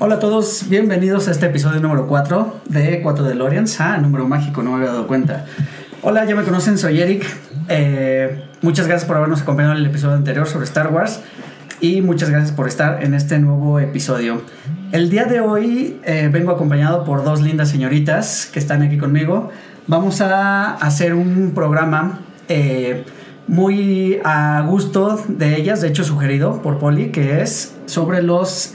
Hola a todos, bienvenidos a este episodio número 4 de 4 de Lorians. Ah, número mágico, no me había dado cuenta. Hola, ya me conocen, soy Eric. Eh, muchas gracias por habernos acompañado en el episodio anterior sobre Star Wars y muchas gracias por estar en este nuevo episodio. El día de hoy eh, vengo acompañado por dos lindas señoritas que están aquí conmigo. Vamos a hacer un programa eh, muy a gusto de ellas, de hecho sugerido por Polly, que es sobre los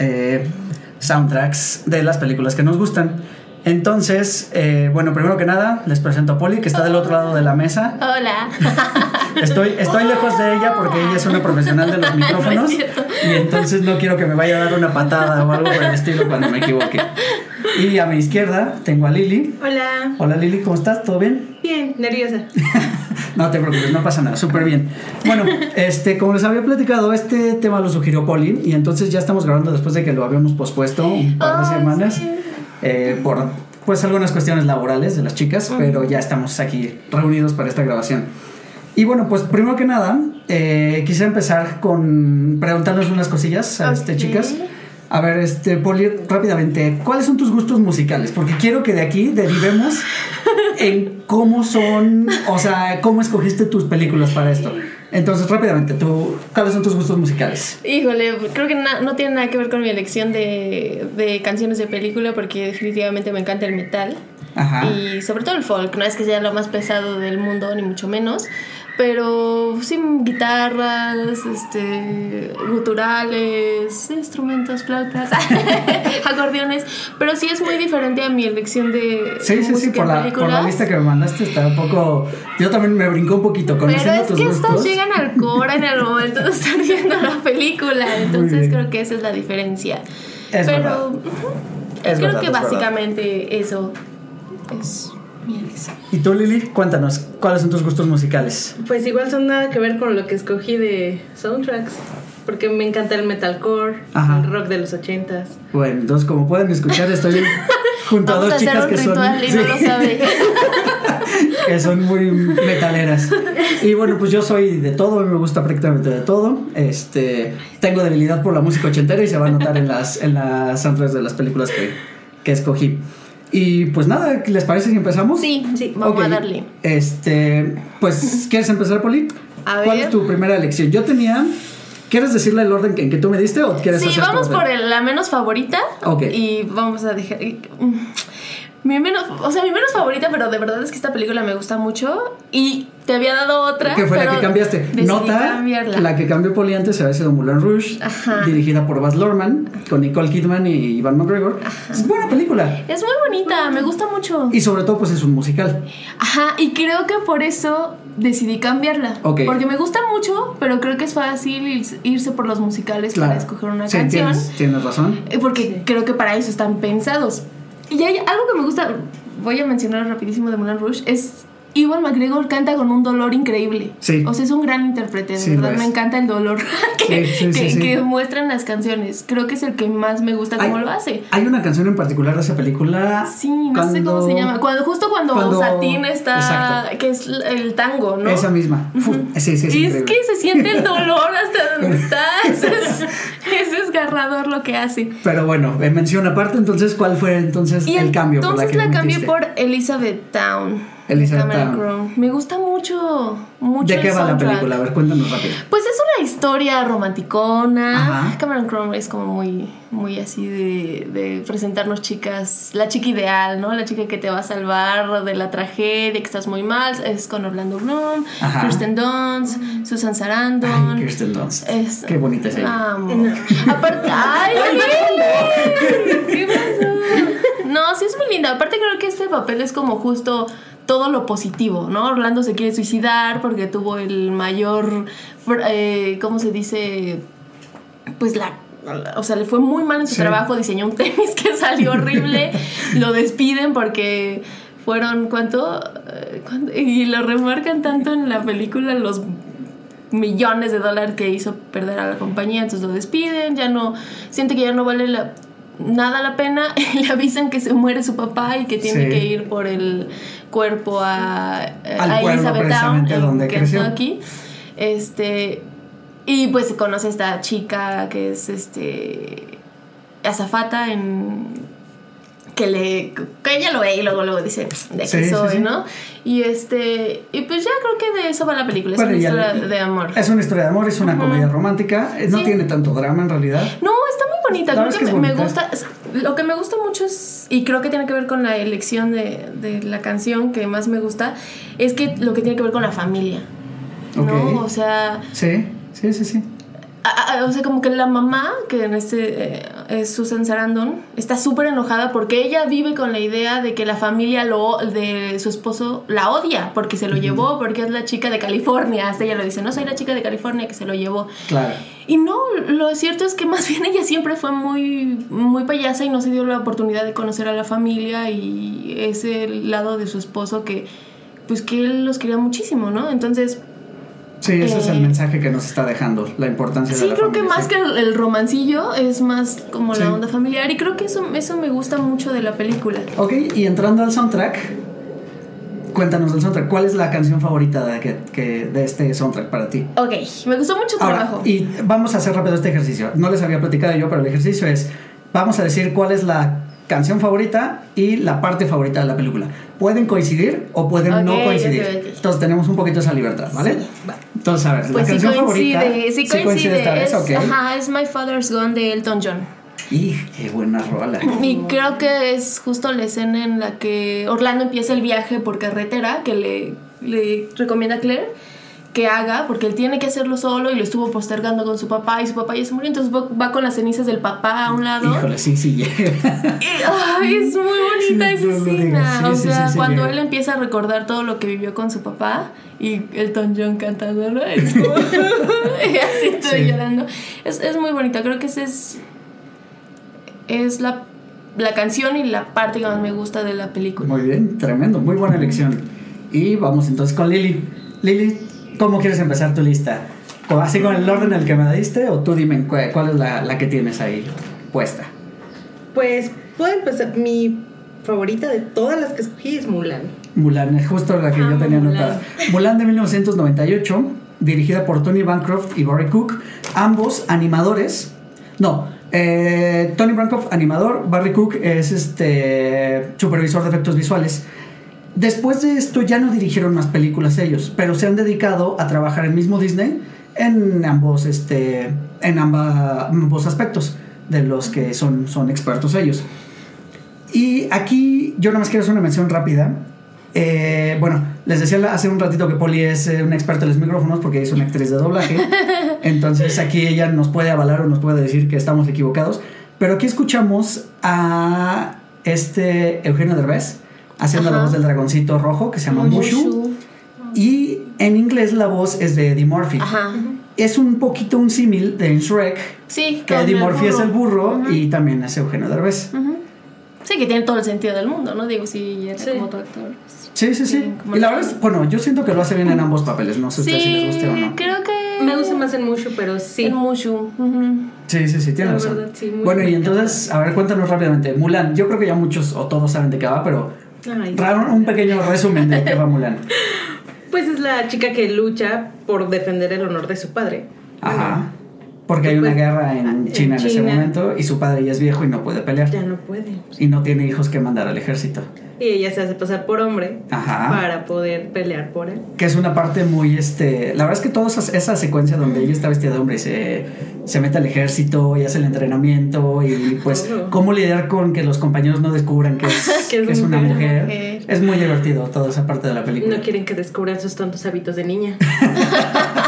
soundtracks de las películas que nos gustan. Entonces, eh, bueno, primero que nada, les presento a Polly, que está del otro lado de la mesa. Hola. Estoy, estoy lejos de ella porque ella es una profesional de los micrófonos. No y entonces no quiero que me vaya a dar una patada o algo por el estilo cuando me equivoque. Y a mi izquierda tengo a Lili. Hola. Hola Lili, ¿cómo estás? ¿Todo bien? Bien, nerviosa. No te preocupes, no pasa nada, súper bien. Bueno, este, como les había platicado, este tema lo sugirió Poli y entonces ya estamos grabando después de que lo habíamos pospuesto un par de semanas sí. Eh, por pues algunas cuestiones laborales de las chicas, pero ya estamos aquí reunidos para esta grabación. Y bueno, pues primero que nada, eh, quisiera empezar con preguntarles unas cosillas a este, Ok. chicas. A ver, este, Poli, rápidamente, ¿cuáles son tus gustos musicales? Porque quiero que de aquí derivemos en cómo son, o sea, cómo escogiste tus películas para esto. Entonces, rápidamente, tú, ¿cuáles son tus gustos musicales? Híjole, creo que na- no tiene nada que ver con mi elección de, de canciones de película porque definitivamente me encanta el metal. Ajá. Y sobre todo el folk, no es que sea lo más pesado del mundo, ni mucho menos. Pero sí, guitarras, este, guturales, instrumentos, flautas, acordeones. Pero sí es muy diferente a mi elección de Sí, sí, sí, por la, por la lista que me mandaste está un poco... Yo también me brincó un poquito Pero conociendo es tus que estas llegan al core en el momento de estar viendo la película. Entonces creo que esa es la diferencia. Es Pero verdad. ujú, Es creo verdad, que es verdad. básicamente eso es Y tú, Lili, cuéntanos, ¿cuáles son tus gustos musicales? Pues igual son nada que ver con lo que escogí de soundtracks. Porque me encanta el metalcore, Ajá. el rock de los ochentas. Bueno, entonces, como pueden escuchar, estoy junto a dos a hacer chicas un que son, no lo sabe. que son muy metaleras. Y bueno, pues yo soy de todo, me gusta prácticamente de todo. Este, tengo debilidad por la música ochentera y se va a notar en las, en las soundtracks de las películas que, que escogí. Y pues nada, ¿les parece si empezamos? Sí, Sí. vamos a darle. Este, pues, ¿quieres empezar, Poli? A ¿Cuál ver. es tu primera elección? Yo tenía. ¿Quieres decirle el orden en que tú me diste o quieres Sí, hacer vamos por el- la menos favorita. Ok. Y vamos a dejar. Mi menos, o sea, mi menos favorita, pero de verdad es que esta película me gusta mucho. Y te había dado otra. ¿Qué fue la que cambiaste? Nota, cambiarla. la que cambió Poli antes había sido Moulin Rouge, Ajá. dirigida por Baz Luhrmann, con Nicole Kidman y Ivan McGregor. Es buena película. Es muy bonita, me gusta mucho. Y sobre todo, pues es un musical. Ajá, y creo que por eso decidí cambiarla. Ok. Porque me gusta mucho, pero creo que es fácil ir- irse por los musicales para escoger una sí, canción. Tienes, tienes razón. Eh, Porque creo que para eso están pensados. Y hay algo que me gusta, voy a mencionar rapidísimo de Moulin Rouge, es Iwan McGregor canta con un dolor increíble. Sí. O sea, es un gran intérprete, de Sí, verdad me encanta el dolor que, Sí, que- muestran las canciones. Creo que es el que más me gusta cómo lo hace. Hay una canción en particular de esa película. Sí, no sé cómo cuando- se llama. Cuando, justo cuando, cuando- Satín está, Exacto. que es el tango, ¿no? Esa misma. Fu, sí, sí, es es increíble. que se siente el dolor hasta donde está. Es, es desgarrador lo que hace. Pero bueno, eh, menciona aparte, entonces, ¿cuál fue entonces Y el cambio? por entonces que la, cambié por Elizabeth Town. Elizabeth. Crowe. Me gusta mucho, mucho ¿De qué el va la película? A ver, cuéntanos rápido. Pues es una historia romanticona. Ajá. Cameron Crowe es como muy, muy así de, de presentarnos chicas, la chica ideal, ¿no? La chica que te va a salvar de la tragedia, que estás muy mal. Es con Orlando Bloom, Ajá. Kirsten Dunst, Susan Sarandon. Ay, Kirsten Dunst. Es- Qué bonita es ella. Aparte, ay, ¿qué pasó? No, sí es muy linda. Aparte creo que este papel es como justo todo lo positivo, ¿no? Orlando se quiere suicidar porque tuvo el mayor, eh, ¿cómo se dice? Pues la o sea, le fue muy mal en su Sí. trabajo, diseñó un tenis que salió horrible, lo despiden porque fueron, ¿cuánto? Eh, ¿cuánto? Y lo remarcan tanto en la película los millones de dólares que hizo perder a la compañía, entonces lo despiden, ya no, siente que ya no vale la, nada la pena, le avisan que se muere su papá y que tiene Sí. que ir por el cuerpo a, eh, Al a pueblo, Elizabeth Town, precisamente, en donde creció. Kentucky. Este, y pues se conoce a esta chica que es este azafata en que le que ella lo ve y luego luego dice de Sí, soy, sí. ¿no? Y este y pues ya creo que de eso va la película, es Bueno, una historia de amor. Es una historia de amor, es una comedia romántica. eh, No tiene tanto drama en realidad. No, está muy bonita. Creo que, me, bonita. gusta. Lo que me gusta mucho es. Y creo que tiene que ver con la elección de, de la canción que más me gusta. Es que lo que tiene que ver con la familia. ¿No? O sea. Sí, sí, sí, sí. a- a- o sea, como que la mamá, que en este eh, es Susan Sarandon, está súper enojada porque ella vive con la idea de que la familia lo, de su esposo la odia porque se lo llevó, porque es la chica de California. Hasta ella lo dice, no soy la chica de California que se lo llevó. Claro. Y no, lo cierto es que más bien ella siempre fue muy, muy payasa y no se dio la oportunidad de conocer a la familia y ese lado de su esposo que, pues que él los quería muchísimo, ¿no? Entonces, Sí, ese es el Eh, mensaje que nos está dejando, la importancia de sí, la creo que más sí. que el, el romancillo es más como Sí. la onda familiar y creo que eso, eso me gusta mucho de la película. Ok, y entrando al soundtrack, cuéntanos del soundtrack. ¿Cuál es la canción favorita de, que, que- de este soundtrack para ti? Ok, me gustó mucho tu Ahora, trabajo. y vamos a hacer rápido este ejercicio. No les había platicado yo, pero el ejercicio es, vamos a decir cuál es la canción favorita y la parte favorita de la película. Pueden coincidir o pueden no Ok, coincidir. ok, ok. Entonces tenemos un poquito esa libertad, ¿vale? Sí, va. Entonces, a ver, Pues la sí canción coincide, favorita. sí coincide. esta vez, es. Ajá, es My Father's Gone de Elton John. Y qué buena rola. Y creo que es justo la escena en la que Orlando empieza el viaje por carretera que le, le recomienda Claire que haga, porque él tiene que hacerlo solo y lo estuvo postergando con su papá y su papá ya se murió, entonces va, con las cenizas del papá a un lado. Híjole, sí, sí llega. Ay, es muy bonita Sí, esa escena. Sí, o sí, sea, cuando él empieza a recordar todo lo que vivió con su papá y Elton John cantando, ¿no? Es como- y así estoy llorando. Es, es muy bonita. Creo que esa es. Es la, la canción y la parte que más me gusta de la película. Muy bien, tremendo, muy buena elección. Y vamos entonces con Lili. Lili, ¿cómo quieres empezar tu lista? ¿Con- ¿Así con el orden en el que me diste o tú dime cuál, es la, la que tienes ahí puesta? Pues puedo empezar. Mi favorita de todas las que escogí es Mulan. Mulan, es justo la que yo tenía Mulan. anotada. Mulan de 1998, dirigida por Tony Bancroft y Barry Cook, ambos animadores. No, eh, Tony Bancroft, animador, Barry Cook es este supervisor de efectos visuales. Después de esto ya no dirigieron más películas ellos, pero se han dedicado a trabajar en mismo Disney en ambos, este, en amba- ambos aspectos de los que son, son expertos ellos. Y aquí yo nada más quiero hacer una mención rápida. Eh, bueno, les decía hace un ratito que Polly es eh, una experta en los micrófonos porque es una actriz de doblaje. Entonces aquí ella nos puede avalar o nos puede decir que estamos equivocados. Pero aquí escuchamos a este Eugenio Derbez haciendo la voz del dragoncito rojo que se llama Mushu. Mushu. Y en inglés la voz es de Eddie Murphy. Ajá. Es un poquito un símil de Shrek, Sí, que Eddie Murphy es el burro y también es Eugenio Derbez. Sí, que tiene todo el sentido del mundo, ¿no? Digo, si era Sí. como tu actor. Sí, sí, sí. Sí, Y la verdad es, bueno, yo siento que lo hace bien en ambos papeles. No sé a ustedes si les guste o Sí, no. creo que. Me gusta más en Mushu, pero sí. El Mushu. Sí, sí, sí, tiene La razón. verdad, sí, bueno, y entonces, a ver, cuéntanos rápidamente. Mulan, yo creo que ya muchos o todos saben de qué va, pero Ay. ra- un pequeño resumen de qué va Mulan. Pues es la chica que lucha por defender el honor de su padre. Ajá. Porque hay una Pues, guerra en en China en ese China. momento y su padre ya es viejo y no puede pelear. Ya no puede. Y no tiene hijos que mandar al ejército. Y ella se hace pasar por hombre Ajá. para poder pelear por él. Que es una parte muy, este... La verdad es que toda esa, esa secuencia donde ella está vestida de hombre y se, se mete al ejército y hace el entrenamiento y pues cómo lidiar con que los compañeros no descubran que es, Que es que es una mujer. mujer. Mujer. Es muy divertido toda esa parte de la película. No quieren que descubran sus tontos hábitos de niña.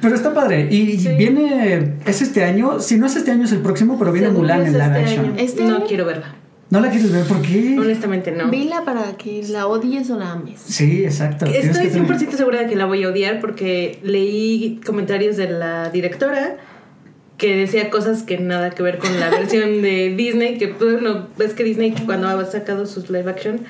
Pero está padre. Y Sí. viene... Es este año. Si no es este año es el próximo, pero viene Según Mulan es en live este action. Este no año. quiero verla. ¿No la quieres ver? ¿Por qué? Honestamente, no. Vila para que la odies o la ames. Sí, exacto. Estoy que tener- 100% segura de que la voy a odiar porque leí comentarios de la directora que decía cosas que nada que ver con la versión de Disney, que pues, bueno, ves que Disney cuando ha sacado sus live action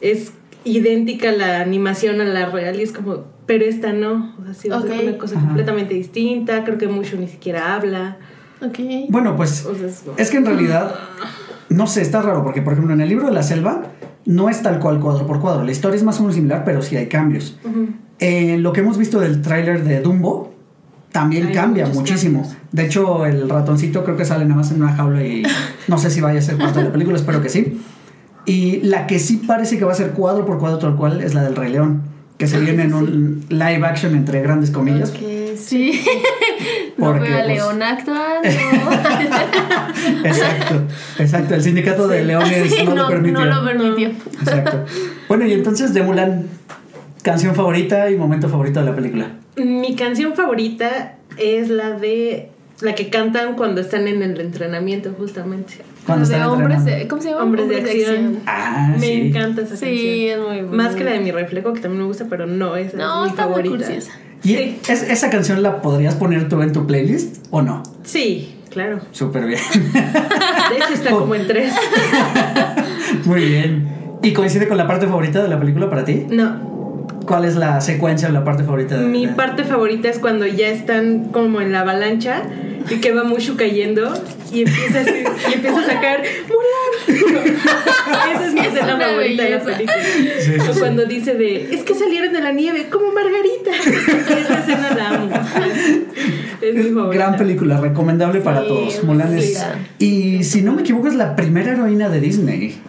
es idéntica la animación a la real y es como, pero esta no, o sea, sí, va a ser Ok. una cosa Ajá. completamente distinta, creo que mucho ni siquiera habla. Ok. Bueno, pues O sea, es- es que en realidad, no sé, está raro porque, por ejemplo, en el libro de la selva no es tal cual cuadro por cuadro. La historia es más o menos similar, pero sí hay cambios. Ujú. Eh, lo que hemos visto del tráiler de Dumbo también Hay cambia muchísimo. cambios. De hecho, el ratoncito creo que sale nada más en una jaula y no sé si vaya a ser parte de la película, espero que sí. Y la que sí parece que va a ser cuadro por cuadro tal cual es la del Rey León, que se viene en un live action entre grandes comillas. Que sí. no Porque, veo a pues- León actuando. Exacto, exacto. El sindicato de leones Sí, no, lo permitió. no lo permitió. Exacto. Bueno, y entonces de Mulan, canción favorita y momento favorito de la película. Mi canción favorita es la de la que cantan cuando están en el entrenamiento, justamente. Cuando de están hombres entrenando. de, ¿Cómo se llama? Hombres de acción. Ah, me sí. encanta esa Sí, canción. es muy buena. Más que la de mi reflejo, que también me gusta, pero no, esa No, es mi está muy favorita. esa. ¿Y Sí. es- esa canción la podrías poner tú en tu playlist o no? Sí, claro. Súper bien. De hecho está como en tres. Muy bien. ¿Y coincide con la parte favorita de la película para ti? No, ¿Cuál es la secuencia o la parte favorita de mi parte favorita es cuando ya están como en la avalancha y que va Mushu cayendo y empieza, así- y empieza a sacar ¡Mulan! Esa es mi escena favorita de la película. Sí, sí, O sí. cuando dice de es que salieron de la nieve como Margarita. Esa escena la amo. Es mi favorita. Gran película, recomendable para Sí, todos. Mulan es- sí. Y si no me equivoco, es la primera heroína de Disney,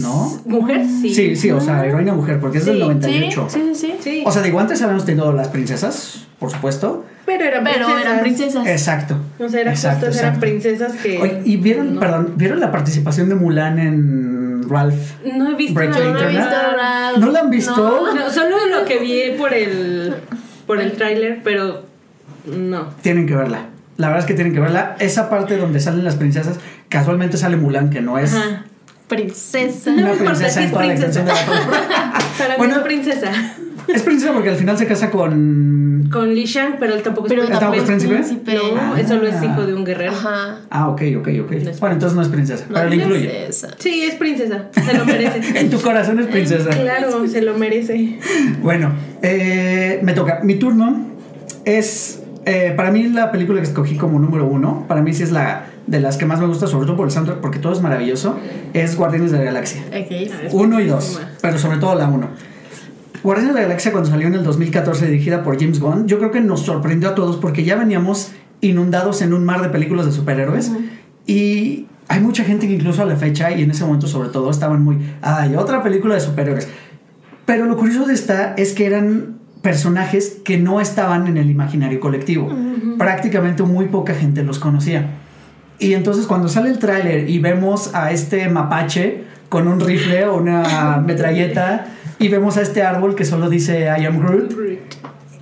¿no? ¿Mujer? Sí. Sí, sí, o sea, heroína mujer, porque es del Sí, 98. Sí, sí, sí. Sí. O sea, digo, antes habíamos tenido las princesas, por supuesto. Pero eran Pero princesas. eran princesas. Exacto. O sea, eran, Exacto, justos, eran princesas que. Oye, ¿y vieron, no. perdón, vieron la participación de Mulan en Ralph? No he visto Break Yo no he visto Ralph. ¿No la han visto? No. No, solo lo que vi por el por el tráiler, pero no. Tienen que verla. La verdad es que tienen que verla. Esa parte donde salen las princesas, casualmente sale Mulan, que no es Ajá. Princesa. una No princesa en es toda la princesa. extensión de la palabra. Para Bueno. mí es princesa. Es princesa porque al final se casa con. Con Li Shang, pero él tampoco es Pero príncipe. ¿Tampoco es príncipe? No, Ah. eso solo es hijo de un guerrero. Ajá. Ah, ok, ok, ok. Bueno, entonces no es princesa, No, pero la incluye. princesa. Sí, es princesa. Se lo merece. En tu corazón es princesa. claro, se lo merece. Bueno, eh, me toca. Mi turno es. eh, para mí, la película que escogí como número uno, para mí sí es la de las que más me gusta, sobre todo por el soundtrack, porque todo es maravilloso, es Guardianes de la Galaxia. Ok. Es Uno y dos, pero sobre todo la uno. Guardianes de la Galaxia cuando salió en el 2014 dirigida por James Gunn, yo creo que nos sorprendió a todos porque ya veníamos inundados en un mar de películas de superhéroes y hay mucha gente que incluso a la fecha y en ese momento sobre todo estaban muy, ay, otra película de superhéroes. Pero lo curioso de esta es que eran personajes que no estaban en el imaginario colectivo. Prácticamente muy poca gente los conocía. Y entonces cuando sale el tráiler y vemos a este mapache con un rifle o una metralleta y vemos a este árbol que solo dice I am Groot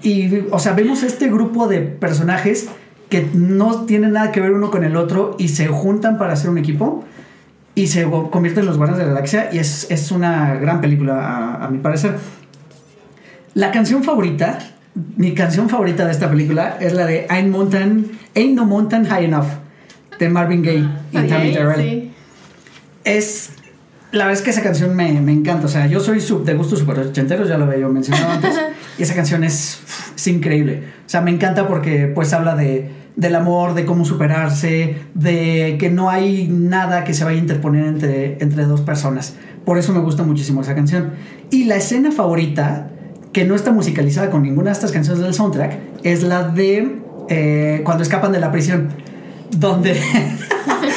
y o sea, vemos este grupo de personajes que no tienen nada que ver uno con el otro y se juntan para hacer un equipo y se convierten en los Guardianes de la Galaxia y es, es una gran película a, a mi parecer. La canción favorita, mi canción favorita de esta película es la de Ain't, Mountain, Ain't No Mountain High Enough de Marvin Gaye y Ok, Tammy Terrell sí. es la verdad es que esa canción me, me encanta. O sea, yo soy sub, de gustos super ochenteros, ya lo había yo mencionado antes. y esa canción es, es increíble. O sea, me encanta porque pues habla de, del amor, de cómo superarse, de que no hay nada que se vaya a interponer entre, entre dos personas. Por eso me gusta muchísimo esa canción. Y la escena favorita, que no está musicalizada con ninguna de estas canciones del soundtrack, es la de eh, cuando escapan de la prisión. Donde,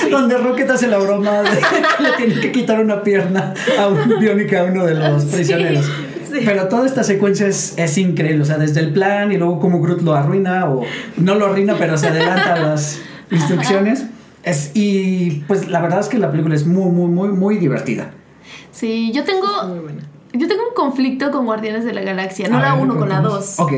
donde Rocket hace la broma de que le tiene que quitar una pierna a un biónica a uno de los prisioneros. sí. Pero toda esta secuencia es, es increíble. O sea, desde el plan y luego cómo Groot lo arruina o no lo arruina, pero se adelanta a las instrucciones. Es, y pues la verdad es que la película es muy, muy, muy, muy divertida. Sí, yo tengo. Muy buena. Yo tengo un conflicto con Guardianes de la Galaxia, no A la ver, 1 con la cuéntanos. 2. Ok.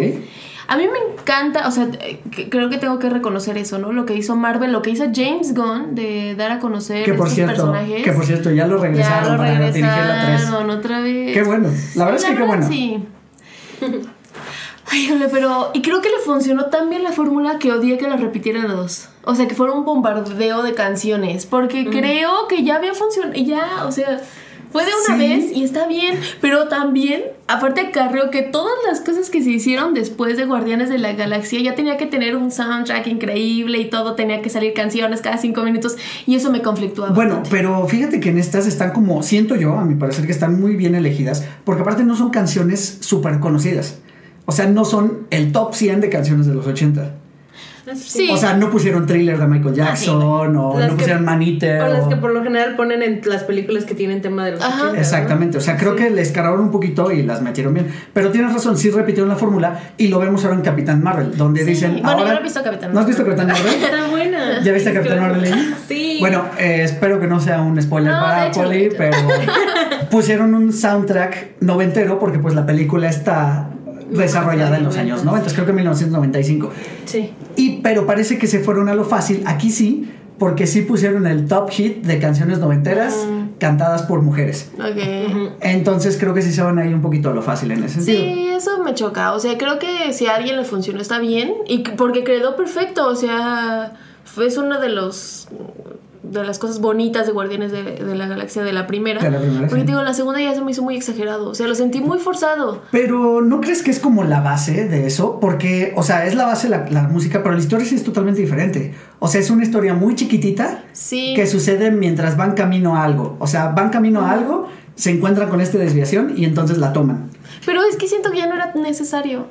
A mí me encanta, o sea, eh, creo que tengo que reconocer eso, ¿no? Lo que hizo Marvel, lo que hizo James Gunn de dar a conocer Que por estos cierto, personajes. que por cierto, ya lo ya regresaron lo para dirigir la 3. regresaron otra vez. Qué bueno. La verdad es que qué bueno. Sí. Ay, híjole, pero. Y creo que le funcionó tan bien la fórmula que odié que la repitieran a dos. O sea, que fuera un bombardeo de canciones. Porque creo que ya había funcionado. Ya, o sea. Fue de una Sí. vez y está bien, pero también, aparte creo que todas las cosas que se hicieron después de Guardianes de la Galaxia ya tenía que tener un soundtrack increíble y todo tenía que salir canciones cada cinco minutos y eso me conflictuaba. Bueno, bastante. pero fíjate que en estas están como, siento yo, a mi parecer, que están muy bien elegidas, porque aparte no son canciones súper conocidas. O sea, no son el top 100 de canciones de los 80. Sí. O sea, no pusieron thriller de Michael Jackson o Las no que- pusieron Maniter. O las que por lo general ponen en las películas que tienen tema de los Ajá. 80, ¿no? Exactamente, o sea, creo que les cargaron un poquito y las metieron bien. Pero tienes razón, sí repitieron la fórmula y lo vemos ahora en Capitán Marvel, donde Sí. dicen. Bueno, yo ahora, no he visto Capitán ¿No has visto Marvel. Capitán Marvel? Está buena. ¿Ya viste a Capitán Claro. Marvel? ahí? Sí. Bueno, eh, espero que no sea un spoiler No, para hecho. pero pusieron un soundtrack noventero porque pues la película está desarrollada en los años 90, creo que 1995. Sí. Y pero parece que se fueron a lo fácil, aquí sí, porque sí pusieron el top hit de canciones noventeras cantadas por mujeres. Ok. Entonces creo que sí se van a ir un poquito a lo fácil en ese sentido. Sí, eso me choca. O sea, creo que si a alguien le funcionó está bien. Y que- porque quedó perfecto. O sea, fue es una de los de las cosas bonitas de Guardianes de, de la Galaxia de la primera. De la primera, Porque sí. digo, la segunda ya se me hizo muy exagerado. O sea, lo sentí muy forzado. Pero ¿no crees que es como la base de eso? Porque, o sea, es la base la, la música, pero la historia sí es totalmente diferente. O sea, es una historia muy chiquitita Sí. que sucede mientras van camino a algo. O sea, van camino a algo, se encuentran con esta desviación y entonces la toman. Pero es que siento que ya no era necesario.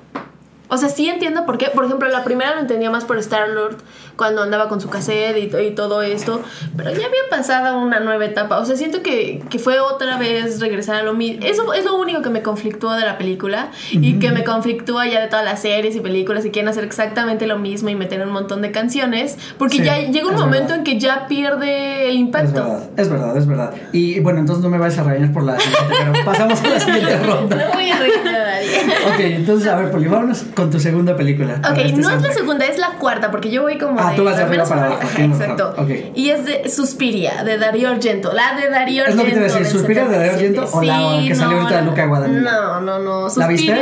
O sea, sí entiendo por qué. Por ejemplo, la primera lo entendía más por Star-Lord cuando andaba con su cassette y, y todo esto. Pero ya había pasado una nueva etapa. O sea, siento que, que fue otra vez regresar a lo mismo. Eso es lo único que me conflictúa de la película. Y que me conflictúa ya de todas las series y películas y quieren hacer exactamente lo mismo y meter un montón de canciones. Porque Sí, ya llega un es momento verdad. en que ya pierde el Es impacto. verdad, es verdad, es verdad. Y bueno, entonces no me vayas a regañar por la siguiente, pero pasamos a la siguiente ronda. No voy a regañar a nadie. Ok, entonces a ver, Poli, vámonos con tu segunda película. Ok, este no es la segunda, es la cuarta, porque yo voy como Ah, de, tú vas de arriba para abajo, Exacto. razón, ok. Y es de Suspiria, de Darío Argento. La de Darío Es Argento. lo que te iba a decir, del ¿Suspiria de Darío 77. Argento o la que salió no, ahorita de Luca Guadagnino? No, no, no. ¿La viste?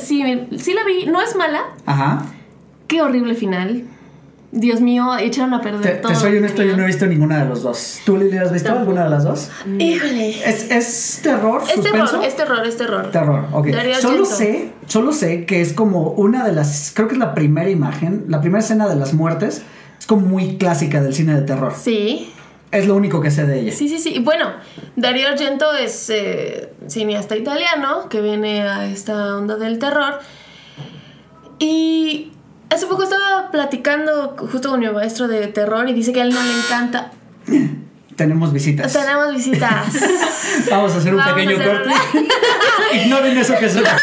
Sí, sí la vi. No es mala. Ajá. Qué horrible final. Dios mío, echaron a perder Te, todo. te soy honesto, yo no he visto ninguna de los dos. ¿Tú, Lili, has visto alguna de las dos? Híjole. ¿Es, es terror? Es suspenso? terror, es terror, es terror. Terror, ok. Darío Solo Argento. sé, solo sé que es como una de las, creo que es la primera imagen, la primera escena de las muertes, es como muy clásica del cine de terror. Sí. Es lo único que sé de ella. Sí, sí, sí. Bueno, Darío Argento es eh, cineasta italiano que viene a esta onda del terror. Y hace poco estaba platicando justo con mi maestro de terror y dice que a él no le encanta. Tenemos visitas. Tenemos visitas. Vamos a hacer un Vamos pequeño hacer corte. una- Ignoren eso que suena.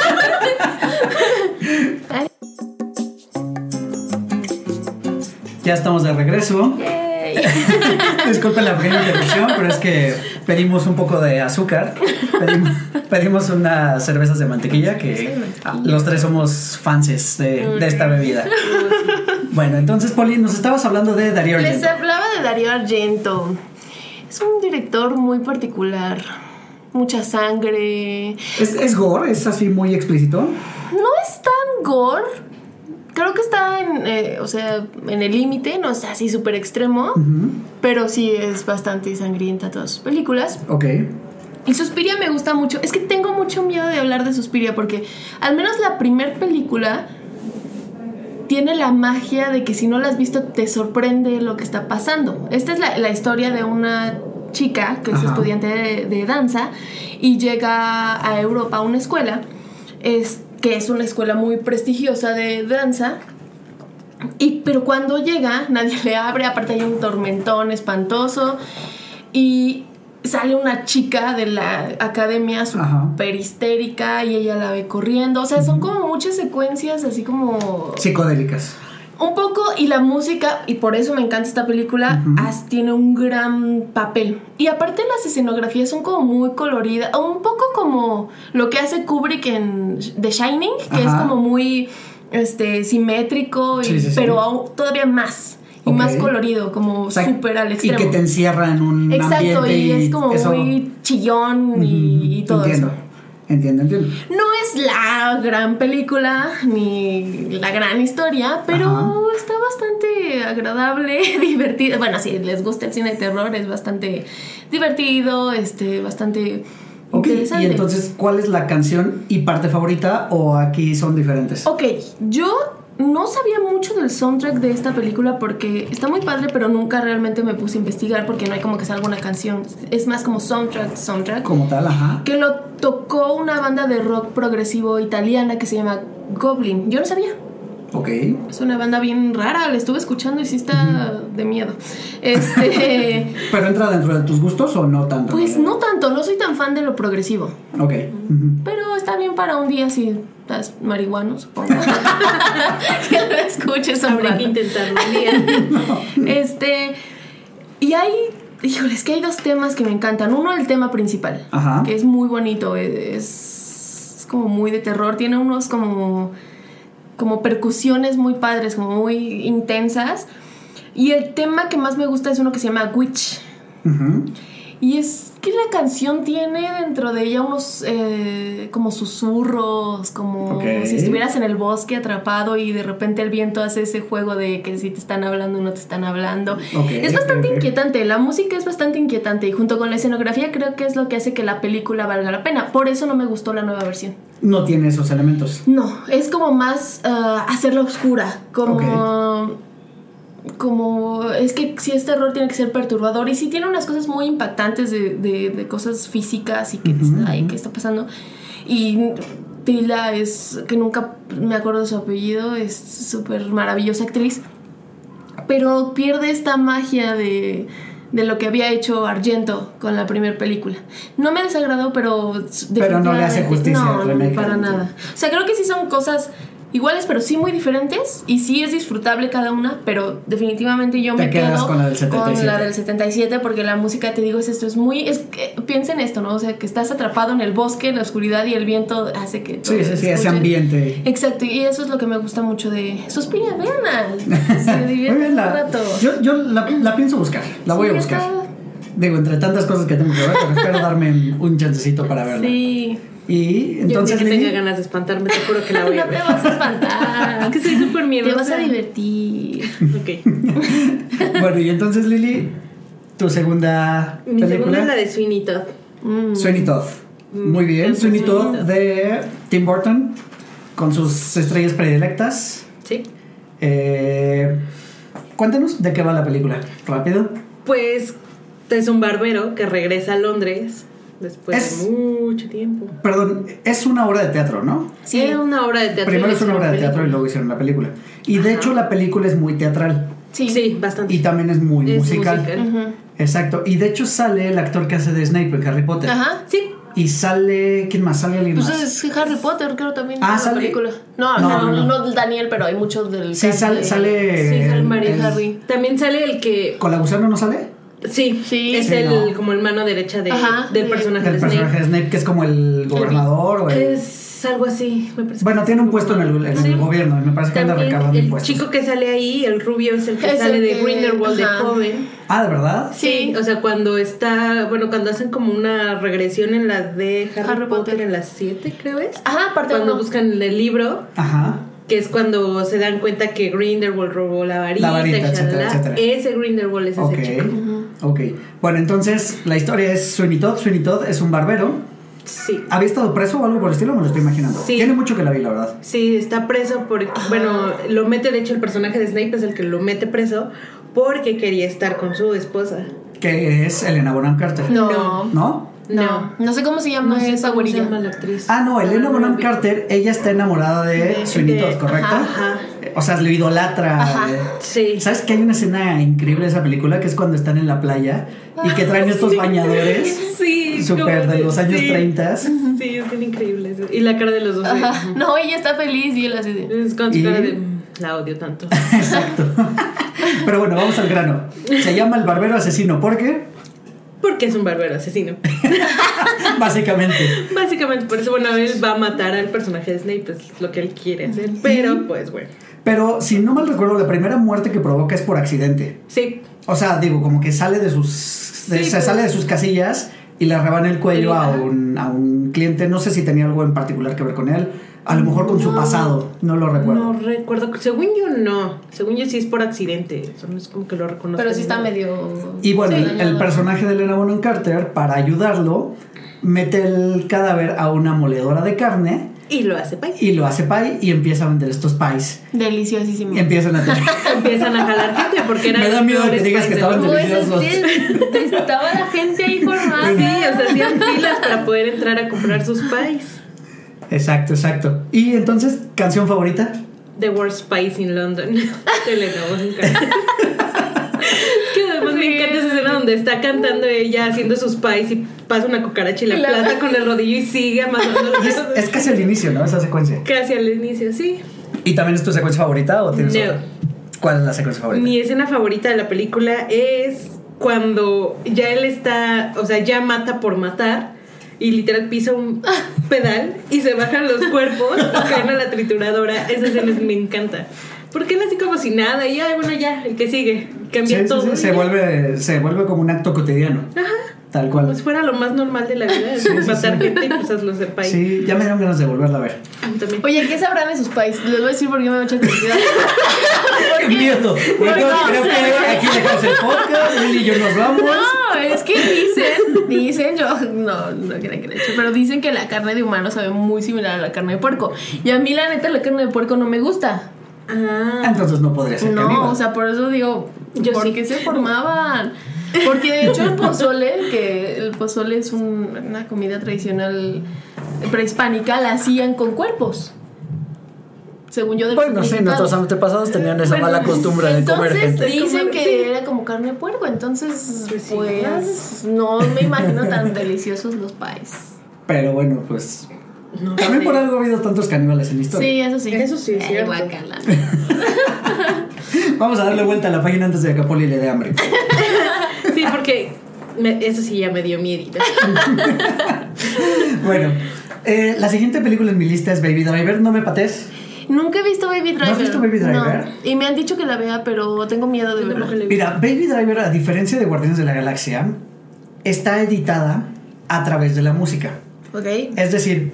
Ya estamos de regreso. Disculpen la pequeña interrupción, pero es que pedimos un poco de azúcar. Pedimos, pedimos unas cervezas de mantequilla que los tres somos fanses de, de esta bebida. Bueno, entonces, Poli, nos estabas hablando de Darío Les Argento. hablaba de Darío Argento. Es un director muy particular. Mucha sangre. ¿Es, ¿Es gore? ¿Es así muy explícito? No es tan gore. Creo que está en, eh, o sea, en el límite, no está así súper extremo, pero sí es bastante sangrienta todas sus películas. Ok. Y Suspiria me gusta mucho. Es que tengo mucho miedo de hablar de Suspiria porque al menos la primer película tiene la magia de que si no la has visto te sorprende lo que está pasando. Esta es la, la historia de una chica que es estudiante de, de danza y llega a Europa a una escuela, es, que es una escuela muy prestigiosa de danza. Y, pero cuando llega, nadie le abre, aparte hay un tormentón espantoso. Y sale una chica de la academia Ajá. súper histérica y ella la ve corriendo. O sea, son como muchas secuencias así como... Psicodélicas. Un poco, y la música, y por eso me encanta esta película, as- tiene un gran papel. Y aparte las escenografías son como muy coloridas, un poco como lo que hace Kubrick en The Shining, que es como muy este, simétrico, y- Sí, sí, sí. pero aún todavía más, y más colorido, como O sea, súper al Y extremo. que te encierra en un Exacto, ambiente y es como eso- muy chillón y, y todo entiendo. eso. Entiendo, entiendo. No es la gran película ni la gran historia, pero Ajá. está bastante agradable, divertido. Bueno, si les gusta el cine de terror, es bastante divertido, este, bastante Ok, y entonces, ¿cuál es la canción y parte favorita o aquí son diferentes? Ok, yo no sabía mucho del soundtrack de esta película porque está muy padre, pero nunca realmente me puse a investigar porque no hay como que salga una canción. Es más como soundtrack, soundtrack. Como tal, ajá. que lo tocó una banda de rock progresivo italiana que se llama Goblin. Yo no sabía. Ok. Es una banda bien rara, la estuve escuchando y sí está de miedo. Este. ¿Pero entra dentro de tus gustos o no tanto? Pues no tanto, no soy tan fan de lo progresivo. Ok. Pero está bien para un día si estás marihuano, supongo. que lo escuches, Habrá que intentarlo un día. Este. Y hay. Híjole, es que hay dos temas que me encantan. Uno, el tema principal, Ajá. que es muy bonito. Es, es como muy de terror. Tiene unos como. Como percusiones muy padres, como muy intensas. Y el tema que más me gusta es uno que se llama Witch. Y es que la canción tiene dentro de ella unos eh, como susurros, como si estuvieras en el bosque atrapado y de repente el viento hace ese juego de que si te están hablando o no te están hablando. Es bastante inquietante, la música es bastante inquietante y junto con la escenografía creo que es lo que hace que la película valga la pena. Por eso no me gustó la nueva versión. No tiene esos elementos. No, es como más ah, hacerla oscura, como... Como es que si es terror tiene que ser perturbador y sí tiene unas cosas muy impactantes de, de- de cosas físicas y que ay. ¿qué está pasando? Y Tila es, que nunca me acuerdo de su apellido, es súper maravillosa actriz, pero pierde esta magia de, de lo que había hecho Argento con la primera película. No me desagradó, pero... Pero no le hace justicia no, no, para nada. O sea, creo que sí son cosas iguales, pero sí muy diferentes. Y sí es disfrutable cada una, pero definitivamente yo Te me quedo con la del 77. la del 77 porque la música, te digo, es esto, es muy... Es, que- piensa en esto, ¿no? O sea, que estás atrapado en el bosque, en la oscuridad y el viento hace que... Sí, sí, sí, ese ambiente. Exacto, y eso es lo que me gusta mucho de Suspiria, veanla. Se divierte un rato. yo, yo la, la pienso buscar, la voy Sí, a buscar. está- Digo, entre tantas cosas que tengo que ver, pero espero darme un chancecito para verla. Sí. Y Yo entonces, que Lili, tenga ganas de espantarme, te juro que la voy a No te ver. vas a espantar. Es que soy súper Te miedosa. vas a divertir. Ok. bueno, y entonces Lili, tu segunda Mi película. segunda es la de Sweeney Todd. Mm. Sweeney Todd. Muy bien, Mm, Sweeney Todd. de Tim Burton, con sus estrellas predilectas. ¿Sí? Eh, cuéntanos de qué va la película, rápido. Pues es un barbero que regresa a Londres después Es- de mucho tiempo. Perdón, es una obra de teatro, ¿no? Sí, era una obra de teatro. Primero es una obra de película. teatro y luego hicieron la película. Y de Ajá. hecho la película es muy teatral Sí. Sí, bastante. y también es muy Es musical. musical. Ujú. Exacto. Y de hecho sale el actor que hace de Snape en Harry Potter. Ajá. Sí. Y sale. ¿Quién más? Sale alguien Pues más. es Harry Potter, creo también. Ah, en la ¿sale? película. No No, no, no, no, no. Daniel, pero hay muchos del. Sí, sale. de- sale Sí, sale María el- Harry. También sale el que. ¿Con la gusano no sale? Sí, Sí. es Sí, el no. como el mano derecha de, Ajá, del de- personaje Del de Snape. personaje de Snape, que es como el gobernador o el. Es algo así, me parece. Bueno, tiene un puesto en el, en el Sí. gobierno y me parece que anda recargando el impuestos. chico que sale ahí, el rubio, es el que Es sale el de que- Grindelwald de joven. Ah, ¿de verdad? Sí, o sea, cuando está, bueno, cuando hacen como una regresión en la de Harry, Harry Potter, Potter. en las 7, creo es. Ajá, aparte Cuando uno. buscan el libro, Ajá. que es cuando se dan cuenta que Grindelwald robó la varita, La varita, etcétera, etcétera. Ese Grindelwald es ese chico. Ok. Bueno, entonces la historia es Sweeney Todd. Sweeney Todd es un barbero. Sí. ¿Había estado preso o algo por el estilo? Me lo estoy imaginando. Sí. Tiene mucho que la vi, la verdad. Sí, está preso por... Bueno, lo mete, de hecho, el personaje de Snape es el que lo mete preso porque quería estar con su esposa. Que es Elena Bonham Carter. No. No. ¿No? No. Sé cómo se llama No sé esa cómo se güerilla. llama la actriz. Ah, no, Elena no Bonham. Carter, ella está enamorada de, De- Sweeney Todd, ¿correcto? ajá, O sea, le idolatra. Ajá. eh. Sí. ¿Sabes que hay una escena increíble de esa película que es cuando están en la playa y que traen estos bañadores Sí. súper de los años sí. 30? Sí, es bien increíble. eso. Y la cara de los dos. Ajá. Ajá. No, ella está feliz y él así de. Es con su Y- cara de... "Mm, La odio tanto. Exacto. Pero bueno, vamos al grano. Se llama El Barbero Asesino porque, Porque es un barbero asesino. básicamente, Básicamente, por eso, bueno, él va a matar al personaje de Snape, es lo que él quiere hacer. Pero, pues, bueno. pero si no mal recuerdo, la primera muerte que provoca es por accidente. Sí. O sea, digo, como que sale de sus. de- Sí, se pues. sale de sus casillas y le rebana el cuello a un, a un cliente. No sé si tenía algo en particular que ver con él. A lo mejor con su pasado. No lo recuerdo. No recuerdo. Según yo, no. Según yo, sí es por accidente. Eso no es como que lo reconozco. Pero sí está ¿no? medio. Y bueno, Sí, el, personaje de Elena Bonham Carter, para ayudarlo, mete el cadáver a una moledora de carne Y lo hace pay. y lo hace pie y empieza a vender estos pies. Deliciosísimo. Y empiezan a tener. Empiezan a jalar gente porque eran Me da miedo que digas que estaban. Pues deliciosos. estaba la gente ahí formada. Sí, o sea, hacían filas para poder entrar a comprar sus pies. Exacto, exacto. Y entonces, canción favorita. The Worst Spice in London. Elena Bonham que además me encanta esa escena donde está cantando ella haciendo sus pies y pasa una cucaracha y la la- aplasta con el rodillo y sigue amasando Y es, es casi al inicio, ¿no? Esa secuencia. casi al inicio, sí. ¿Y también es tu secuencia favorita o tienes No. otra? ¿Cuál es la secuencia favorita? Mi escena favorita de la película es cuando ya él está, o sea, ya mata por matar y literal pisa un pedal y se bajan los cuerpos y caen a la trituradora. Esa escena me encanta. Porque él así como si nada y ay, bueno, ya, el que sigue, cambia Sí, todo. sí, se ya. vuelve, se vuelve como un acto cotidiano. Tal Como cual. si fuera lo más normal de la vida, Sí, sí, matar sí. gente y pues hazlo ser país. Sí, ya me dieron ganas de volverla a ver. A mí también. Oye, ¿qué sabrán de sus países? Les voy a decir por qué me da mucha curiosidad. ¡Qué miedo! Bueno, no, creo o sea, que aquí dejamos el podcast, Lili y yo nos vamos. No, es que dicen, dicen, yo no, no quieren que le eche, pero dicen que la carne de humano sabe muy similar a la carne de puerco. Y a mí, la neta, la carne de puerco no me gusta. Ah, Entonces no podría ser caníbal. No, o sea, por eso digo, Yo ¿por sí. qué se formaban? Porque de hecho el pozole, que el pozole es un- una comida tradicional prehispánica, la hacían con cuerpos. Según yo, del Bueno, sí, significado. nuestros antepasados tenían esa Bueno, mala costumbre de comer entonces, gente. Dicen que sí. era como carne de puerco, entonces Pues sí. pues no me imagino tan deliciosos los pies. Pero bueno, pues. no También sé. por algo ha habido tantos caníbales en la historia. Sí, eso sí. Eso sí, es cierto. guácala. Vamos a darle vuelta a la página antes de que a Poli le dé hambre. Sí, porque me- eso sí ya me dio miedo. Bueno, eh, la siguiente película en mi lista es Baby Driver. No me pates. Nunca he visto Baby Driver. has visto Baby Driver? No. Y me han dicho que la vea, pero tengo miedo de verla. Mira, Baby Driver, a diferencia de Guardianes de la Galaxia, está editada a través de la música. ¿Ok? Es decir,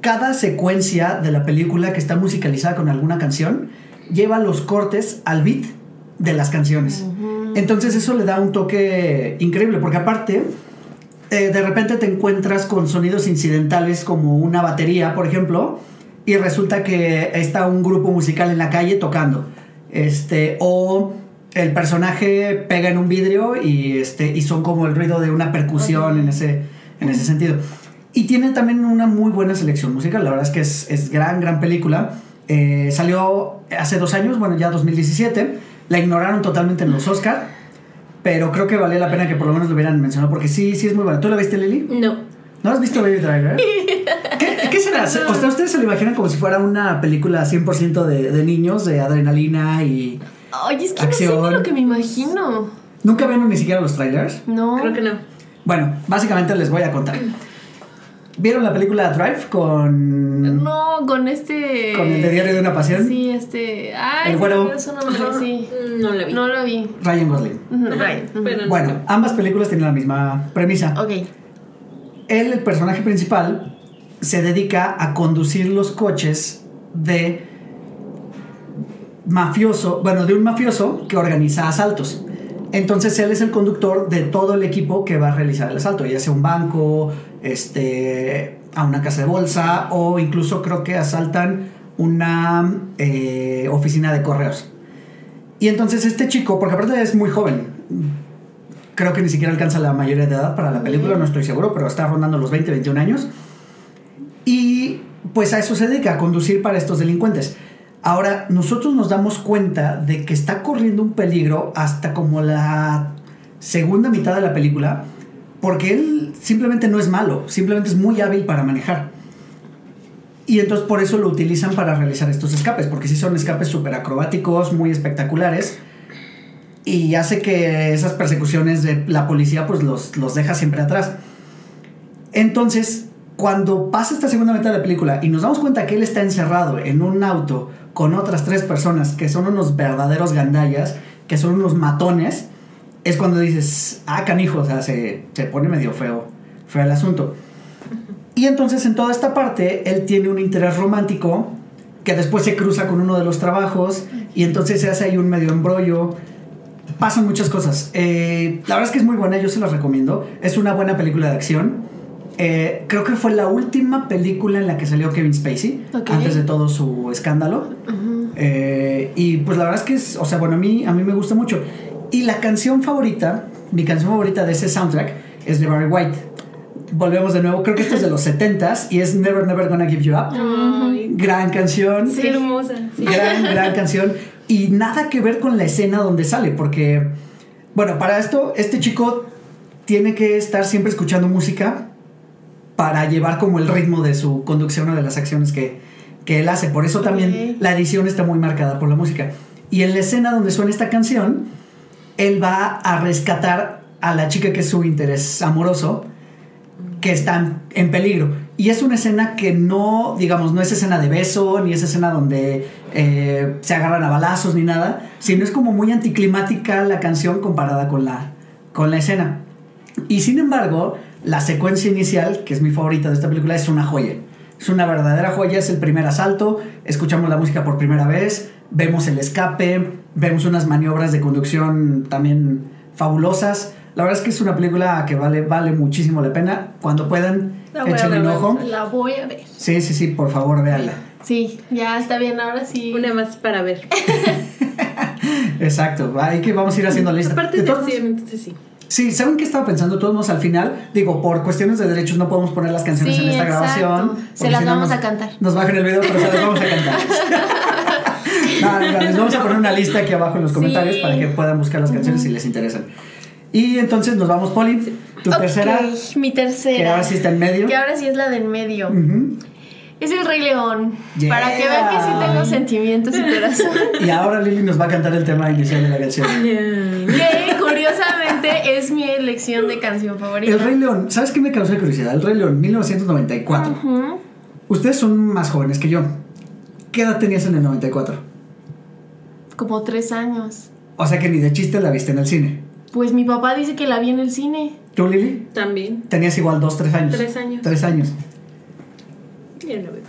cada secuencia de la película que está musicalizada con alguna canción lleva los cortes al beat de las canciones. Entonces eso le da un toque increíble, porque aparte, eh, de repente te encuentras con sonidos incidentales como una batería, por ejemplo, y resulta que está un grupo musical en la calle tocando. Este, o el personaje pega en un vidrio y, este, y son como el ruido de una percusión en, ese, en ese sentido. Y tiene también una muy buena selección musical. La verdad es que es, es gran, gran película. Eh, salió hace dos años, bueno, ya 2017. La ignoraron totalmente en los Oscar. Pero creo que valía la pena que por lo menos lo hubieran mencionado porque sí, sí es muy buena. ¿Tú la viste, Lili? No. ¿No has visto Baby Driver? ¿Qué, qué será? O sea, ¿ustedes se lo imaginan como si fuera una película 100% de, de niños, de adrenalina y... Oye, es que no Acción. sé ni lo que me imagino. ¿Nunca vieron ni siquiera los trailers? No. Creo que no. Bueno, básicamente les voy a contar. ¿Vieron la película Drive con... No, con este. con el de Diario de una Pasión? Sí, este. Ay, El güero. Eso no me sí. No la vi. No lo vi. Ryan Gosling. No. Bueno, ambas películas tienen la misma premisa. Ok. Él, el personaje principal, se dedica a conducir los coches de mafioso, bueno, de un mafioso que organiza asaltos. Entonces él es el conductor de todo el equipo que va a realizar el asalto, ya sea un banco, este, a una casa de bolsa o incluso creo que asaltan una eh, oficina de correos. Y entonces este chico, porque aparte es muy joven, creo que ni siquiera alcanza la mayoría de edad para la película, no estoy seguro, pero está rondando los 20, 21 años. Y pues a eso se dedica, a conducir para estos delincuentes. Ahora, nosotros nos damos cuenta de que está corriendo un peligro hasta como la segunda mitad de la película, porque él simplemente no es malo, simplemente es muy hábil para manejar. Y entonces por eso lo utilizan para realizar estos escapes, porque sí son escapes súper acrobáticos, muy espectaculares, y hace que esas persecuciones de la policía pues los, los deja siempre atrás. Entonces, cuando pasa esta segunda mitad de la película y nos damos cuenta que él está encerrado en un auto con otras tres personas que son unos verdaderos gandallas, que son unos matones, es cuando dices, ah, canijo, o sea, se, se pone medio feo, feo el asunto. Y entonces en toda esta parte él tiene un interés romántico que después se cruza con uno de los trabajos y entonces se hace ahí un medio embrollo. Pasan muchas cosas. Eh, la verdad es que es muy buena, yo se la recomiendo. Es una buena película de acción. Eh, creo que fue la última película en la que salió Kevin Spacey, antes de todo su escándalo. Eh, y pues la verdad es que es, o sea, bueno, a mí, a mí me gusta mucho. Y la canción favorita, mi canción favorita de ese soundtrack es de Barry White. Volvemos de nuevo, creo que esto es de los 70s y es Never Never Gonna Give You Up. Ay. Gran canción. Sí. hermosa. Sí. Gran, gran canción. Y nada que ver con la escena donde sale, porque, bueno, para esto, este chico tiene que estar siempre escuchando música para llevar como el ritmo de su conducción o de las acciones que, que él hace. Por eso también la edición está muy marcada por la música. Y en la escena donde suena esta canción, él va a rescatar a la chica que es su interés amoroso, que están en peligro. Y es una escena que no, digamos, no es escena de beso, ni es escena donde eh, se agarran a balazos, ni nada, sino es como muy anticlimática la canción comparada con la, con la escena. Y sin embargo, la secuencia inicial, que es mi favorita de esta película, es una joya. Es una verdadera joya, es el primer asalto, escuchamos la música por primera vez, vemos el escape, vemos unas maniobras de conducción también fabulosas. La verdad es que es una película que vale, vale muchísimo la pena. Cuando puedan, La échenle un ojo. La voy a ver. Sí, sí, sí, por favor, véanla. Sí, ya está bien, ahora sí. Una más para ver. Exacto, ahí que vamos a ir haciendo lista. Aparte, De todos- sí, entonces sí. Sí, ¿saben qué estaba pensando? Todos al final, digo, por cuestiones de derechos no podemos poner las canciones Sí, en esta exacto. grabación. Se las si no vamos nos- a cantar. Nos bajan el video, pero se las vamos a cantar. no, no, les vamos a poner una lista aquí abajo en los Sí. comentarios para que puedan buscar las canciones si les interesan. Y entonces nos vamos, Poli. Tu Ok, tercera, mi tercera. que ahora sí está en medio. Que ahora sí es la del medio. Es el Rey León. Yeah. Para que vean que sí tengo sentimientos y corazón. Y ahora Lili nos va a cantar el tema inicial de la canción. que curiosamente es mi elección de canción favorita. El Rey León, ¿sabes qué me causó curiosidad? El Rey León, 1994. Ujú. Ustedes son más jóvenes que yo. ¿Qué edad tenías en el 94? Como tres años. O sea que ni de chiste la viste en el cine. Pues mi papá dice que la vi en el cine. ¿Tú, Lili? También. Tenías igual dos, tres años. Tres años. Tres años. Yo no veo.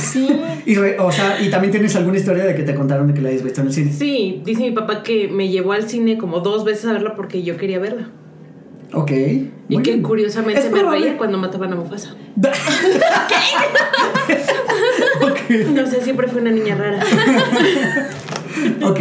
Sí. Y, re- o sea, y también tienes alguna historia de que te contaron de que la hayas visto en el cine. Sí, dice mi papá que me llevó al cine como dos veces a verla porque yo quería verla. Ok. Y que bien. curiosamente Es me probable. reía cuando mataban a Mufasa. ok. No sé, siempre fue una niña rara. Ok.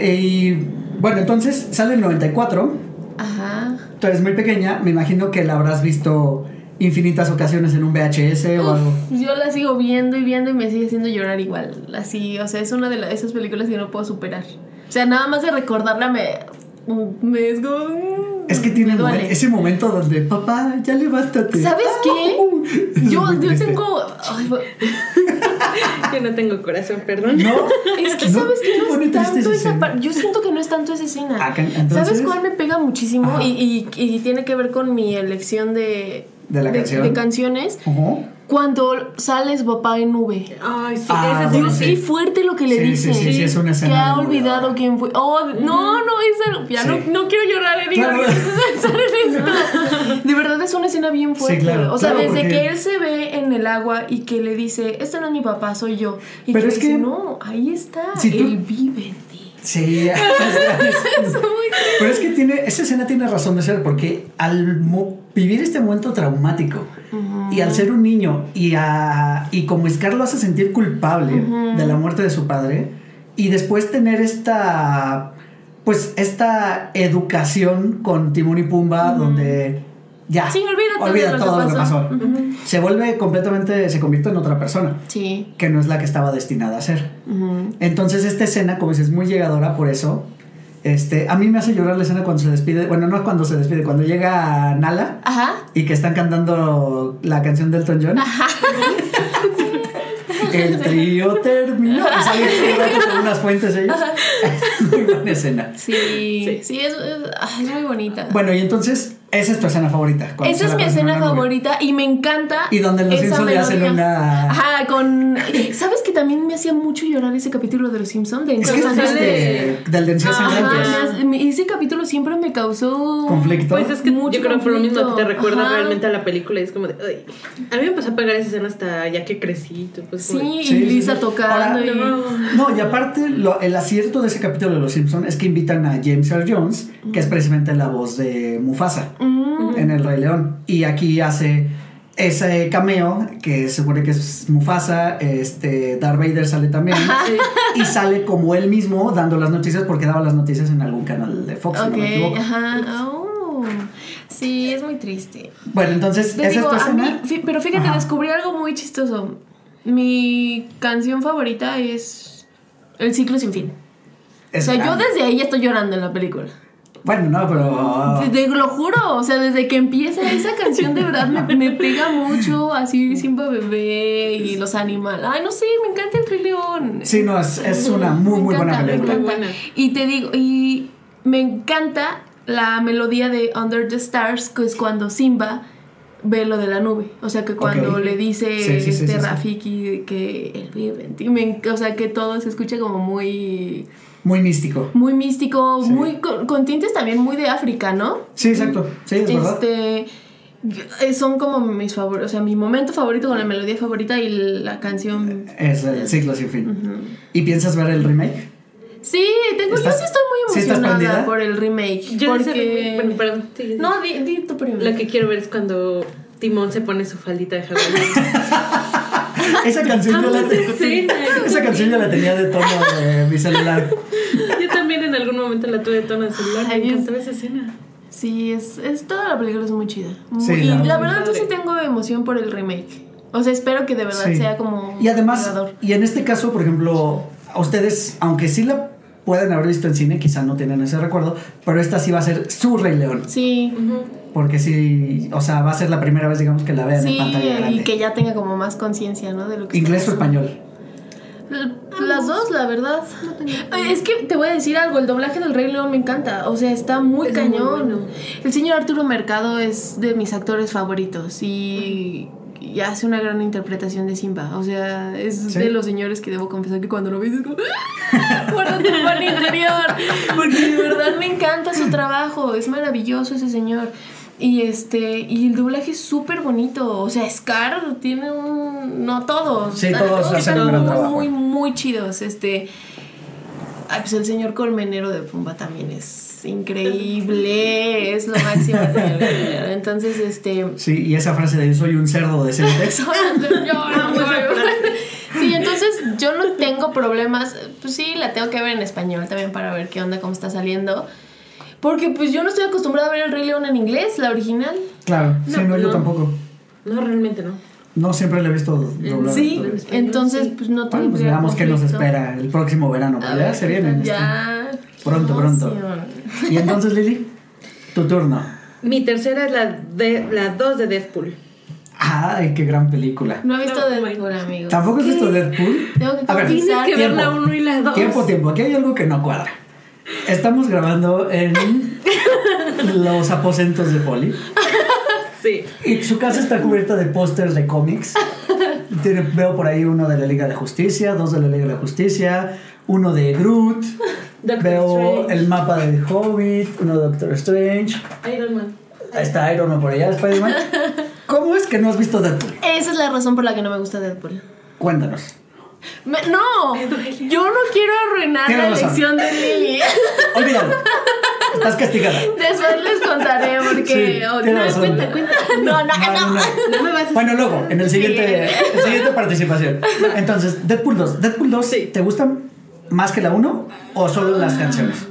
Y bueno, entonces sale el 94. Ajá. Tú eres muy pequeña. Me imagino que la habrás visto infinitas ocasiones en un VHS o algo. Yo la sigo viendo y viendo y me sigue haciendo llorar igual. Así, o sea, es una de la- esas películas que no puedo superar. O sea, nada más de recordarla me. Me es como- Es que tiene momen- ese momento donde, papá, ya levántate. ¿Sabes qué? Yo, yo tengo. ay, Yo no tengo corazón, perdón. No. es que No, sabes que no es tanto esa parte. Yo siento que no es tanto esa escena. Ah, ¿Sabes cuál me pega muchísimo? Y, y- y tiene que ver con mi elección de. De la canción. de canciones. Ujú. Cuando sales papá en nube. Ay, sí, Ah, es bueno, sí. fuerte lo que le Sí, dice. sí, sí, sí, es una escena Que ha olvidado quién fue. Oh, no, no, esa, ya Sí. no, no quiero llorar. Claro. esto. De verdad es una escena bien fuerte. claro, o sea, claro, desde porque- que él se ve en el agua y que le dice, este no es mi papá, soy yo. Y Pero que es dice, que- no, ahí está. Si tú- Él vive en ti. Sí. Pero es que tiene, esa escena tiene razón de ser, porque al mo- vivir este momento traumático y al ser un niño y, a, y como Scar lo hace sentir culpable de la muerte de su padre y después tener esta, pues esta educación con Timón y Pumba donde ya Sí, olvida todo lo que todo lo que pasó. Se vuelve completamente, se convierte en otra persona Sí. que no es la que estaba destinada a ser. Entonces esta escena, como dices, es muy llegadora por eso. Este, a mí me hace llorar la escena cuando se despide, bueno, no cuando se despide, cuando llega Nala Ajá. y que están cantando la canción del Elton John. El trío terminó. Y sale con unas fuentes ellos. muy buena escena. Sí, Sí. sí, es, es- es muy bonita. Bueno, y entonces, esa es tu escena favorita. Esa es mi escena favorita y me encanta. Y donde los Simpsons le hacen una. Ajá, con. ¿Sabes que también me hacía mucho llorar ese capítulo de los Simpsons? De Es que Entonces, es de, del de ese capítulo siempre me causó. Conflicto. Pues es que Mucho yo creo por lo mismo que te recuerda Ajá. realmente a la película y es como de, ay. A mí me empezó a pegar esa escena hasta ya que crecí. tú, Pues, Sí, Sí, y sí, Lisa sí. tocando. Ahora, y- no. No, y aparte, lo- el acierto de ese capítulo de Los Simpsons es que invitan a James Earl Jones, que es precisamente la voz de Mufasa Mm, en El Rey León. Y aquí hace ese cameo, que se supone que es Mufasa, este, Darth Vader sale también. Sí. Y sale como él mismo dando las noticias, porque daba las noticias en algún canal de Fox, si no me equivoco. ajá. Oh, sí, es muy triste. Bueno, entonces, Te esa digo, es tu a mí, escena. pero fíjate, Ajá. descubrí algo muy chistoso. Mi canción favorita es El ciclo sin fin. Es o sea, yo grande. desde ahí estoy llorando en la película. Bueno, no, pero. Te lo juro, o sea, desde que empieza esa canción de verdad me, me pega mucho, así Simba Bebé y los animales. Ay, no sé, me encanta el Rey León. Sí, no, es, es una muy, Me muy buena me película. encanta. Muy buena. Y te digo, y me encanta la melodía de Under the Stars, que es cuando Simba ve lo de la nube. O sea, que cuando le dice Sí, este sí, sí. Rafiki que él vive en ti, me o sea, que todo se escucha como muy, Muy místico. muy místico, Sí. muy con, con tintes también muy de África, ¿no? Sí, exacto. Sí, es verdad. Este eh, son como mis favoritos, o sea, mi momento favorito con la melodía favorita y la canción. Es el ciclo sin fin. ¿Y piensas ver el remake? Sí, tengo, yo ¿Estás- sí estoy muy sí emocionada prendida? por el remake. Yo porque... remake- bueno, perdón, sigue. No, di, di tu primero. Lo que quiero ver es cuando Timón se pone su faldita de hawaiano. Esa canción yo la, Amo esa canción yo la tenía de tono de mi celular. Yo también en algún momento la tuve de tono de celular. Ay, Me esa escena. Sí, es, es toda la película es muy chida. Muy- Sí, y la la, verdad. yo sí tengo emoción por el remake. O sea, espero que de verdad Sí. sea como Y además, y en este caso, por ejemplo, a ustedes, aunque sí la pueden haber visto en cine, quizá no tienen ese recuerdo, pero esta sí va a ser su Rey León. Sí. Porque sí, o sea, va a ser la primera vez, digamos, que la vean en pantalla grande. y que ya tenga como más conciencia, ¿no? De lo que ¿Inglés o español? L- Las dos, la verdad. Ay, Es que te voy a decir algo, el doblaje del Rey León me encanta, o sea, está muy Es muy cañón. bueno. El señor Arturo Mercado es de mis actores favoritos y, y hace una gran interpretación de Simba, o sea, es Sí. de los señores que debo confesar que cuando lo ves es como interior, porque de verdad me encanta su trabajo, es maravilloso ese señor. Y este, y el doblaje es súper bonito. O sea, Scar tiene un. No todos. Sí, todos hacen están muy, muy, muy chidos. Este. Ay, pues el señor Colmenero de Pumba también es increíble. es lo máximo. Entonces, este. Sí, y esa frase de soy un cerdo señor, soy- Sí, entonces yo no tengo problemas. Pues sí, la tengo que ver en español también para ver qué onda, cómo está saliendo. Porque pues yo no estoy acostumbrada a ver el Rey León en inglés, la original. Claro, sí, No, no, yo no. tampoco. No, realmente no. No siempre le he visto doblado. Sí, entonces sí. pues no Bueno, pues veamos qué nos espera el próximo verano. Ya ver, se viene. este. Ya. Pronto, pronto. Y entonces, Lili, tu turno. Mi tercera es la de la 2 de Deadpool. Ay, qué gran película. No he visto No, Deadpool, amigo. ¿Tampoco has visto Deadpool? Tengo que A ver. Tienes que ver tiempo. la 1 y la 2. Tiempo, tiempo. Aquí hay algo que no cuadra. Estamos grabando en los aposentos de Poli. Sí. Y su casa está cubierta de pósters de cómics. Tiene- veo por ahí uno de la Liga de Justicia, dos de la Liga de Justicia, uno de Groot. Doctor veo Strange. el mapa de Hobbit, uno de Doctor Strange. Iron Man. Ahí está Iron Man por allá, Spider-Man. ¿Cómo es que no has visto Deadpool? Esa es la razón por la que no me gusta Deadpool. Cuéntanos. Me- no, yo no quiero arruinar Tienes la razón. elección de Lily. Olvídalo. Estás castigada. Después les contaré porque. Sí, oh, tienes no, razón. cuenta, cuenta. No, no, no. No me vas a Bueno, luego, en el siguiente, en la siguiente participación. Entonces, Deadpool 2. ¿Deadpool 2 Sí. te gustan más que la 1 o solo las canciones?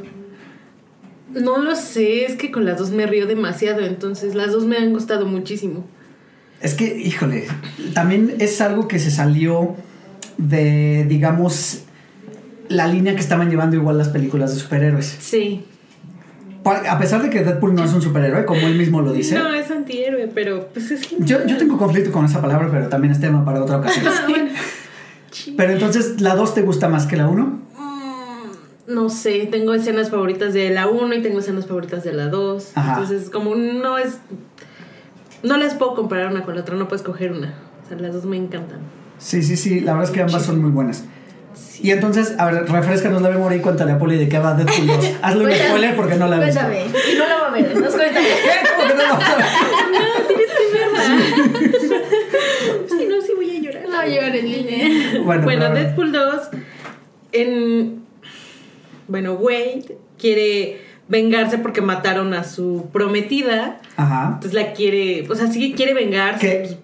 No lo sé, es que con las dos me río demasiado, entonces las dos me han gustado muchísimo. Es que, híjole, también es algo que se salió de, digamos, la línea que estaban llevando igual las películas de superhéroes. Sí. A pesar de que Deadpool no es un superhéroe, como él mismo lo dice. No, es antihéroe, pero pues es genial. Yo, yo tengo conflicto con esa palabra, pero también es tema para otra ocasión. Ah. Pero entonces, ¿la 2 te gusta más que la 1? No sé, tengo escenas favoritas de la 1 y tengo escenas favoritas de la 2. Ajá. Entonces, como no es. No las puedo comparar una con la otra, no puedes coger una. O sea, las dos me encantan. Sí, sí, sí, la verdad es que ambas son muy buenas. Y entonces, a ver, refrescanos la memoria y cuéntale a Poli de qué va Deadpool 2. Hazle un spoiler porque no la visto. Cuéntame. Y no la va a ver. Nos cuéntame. ¿Qué? ¿Cómo que no la vas a ver? Sí, no, sí voy a llorar. No llores, Lili. Bueno, Bueno, Deadpool 2, en... Bueno, Wade quiere vengarse porque mataron a su prometida. Ajá. Entonces la quiere, o sea, sí quiere vengarse. Que,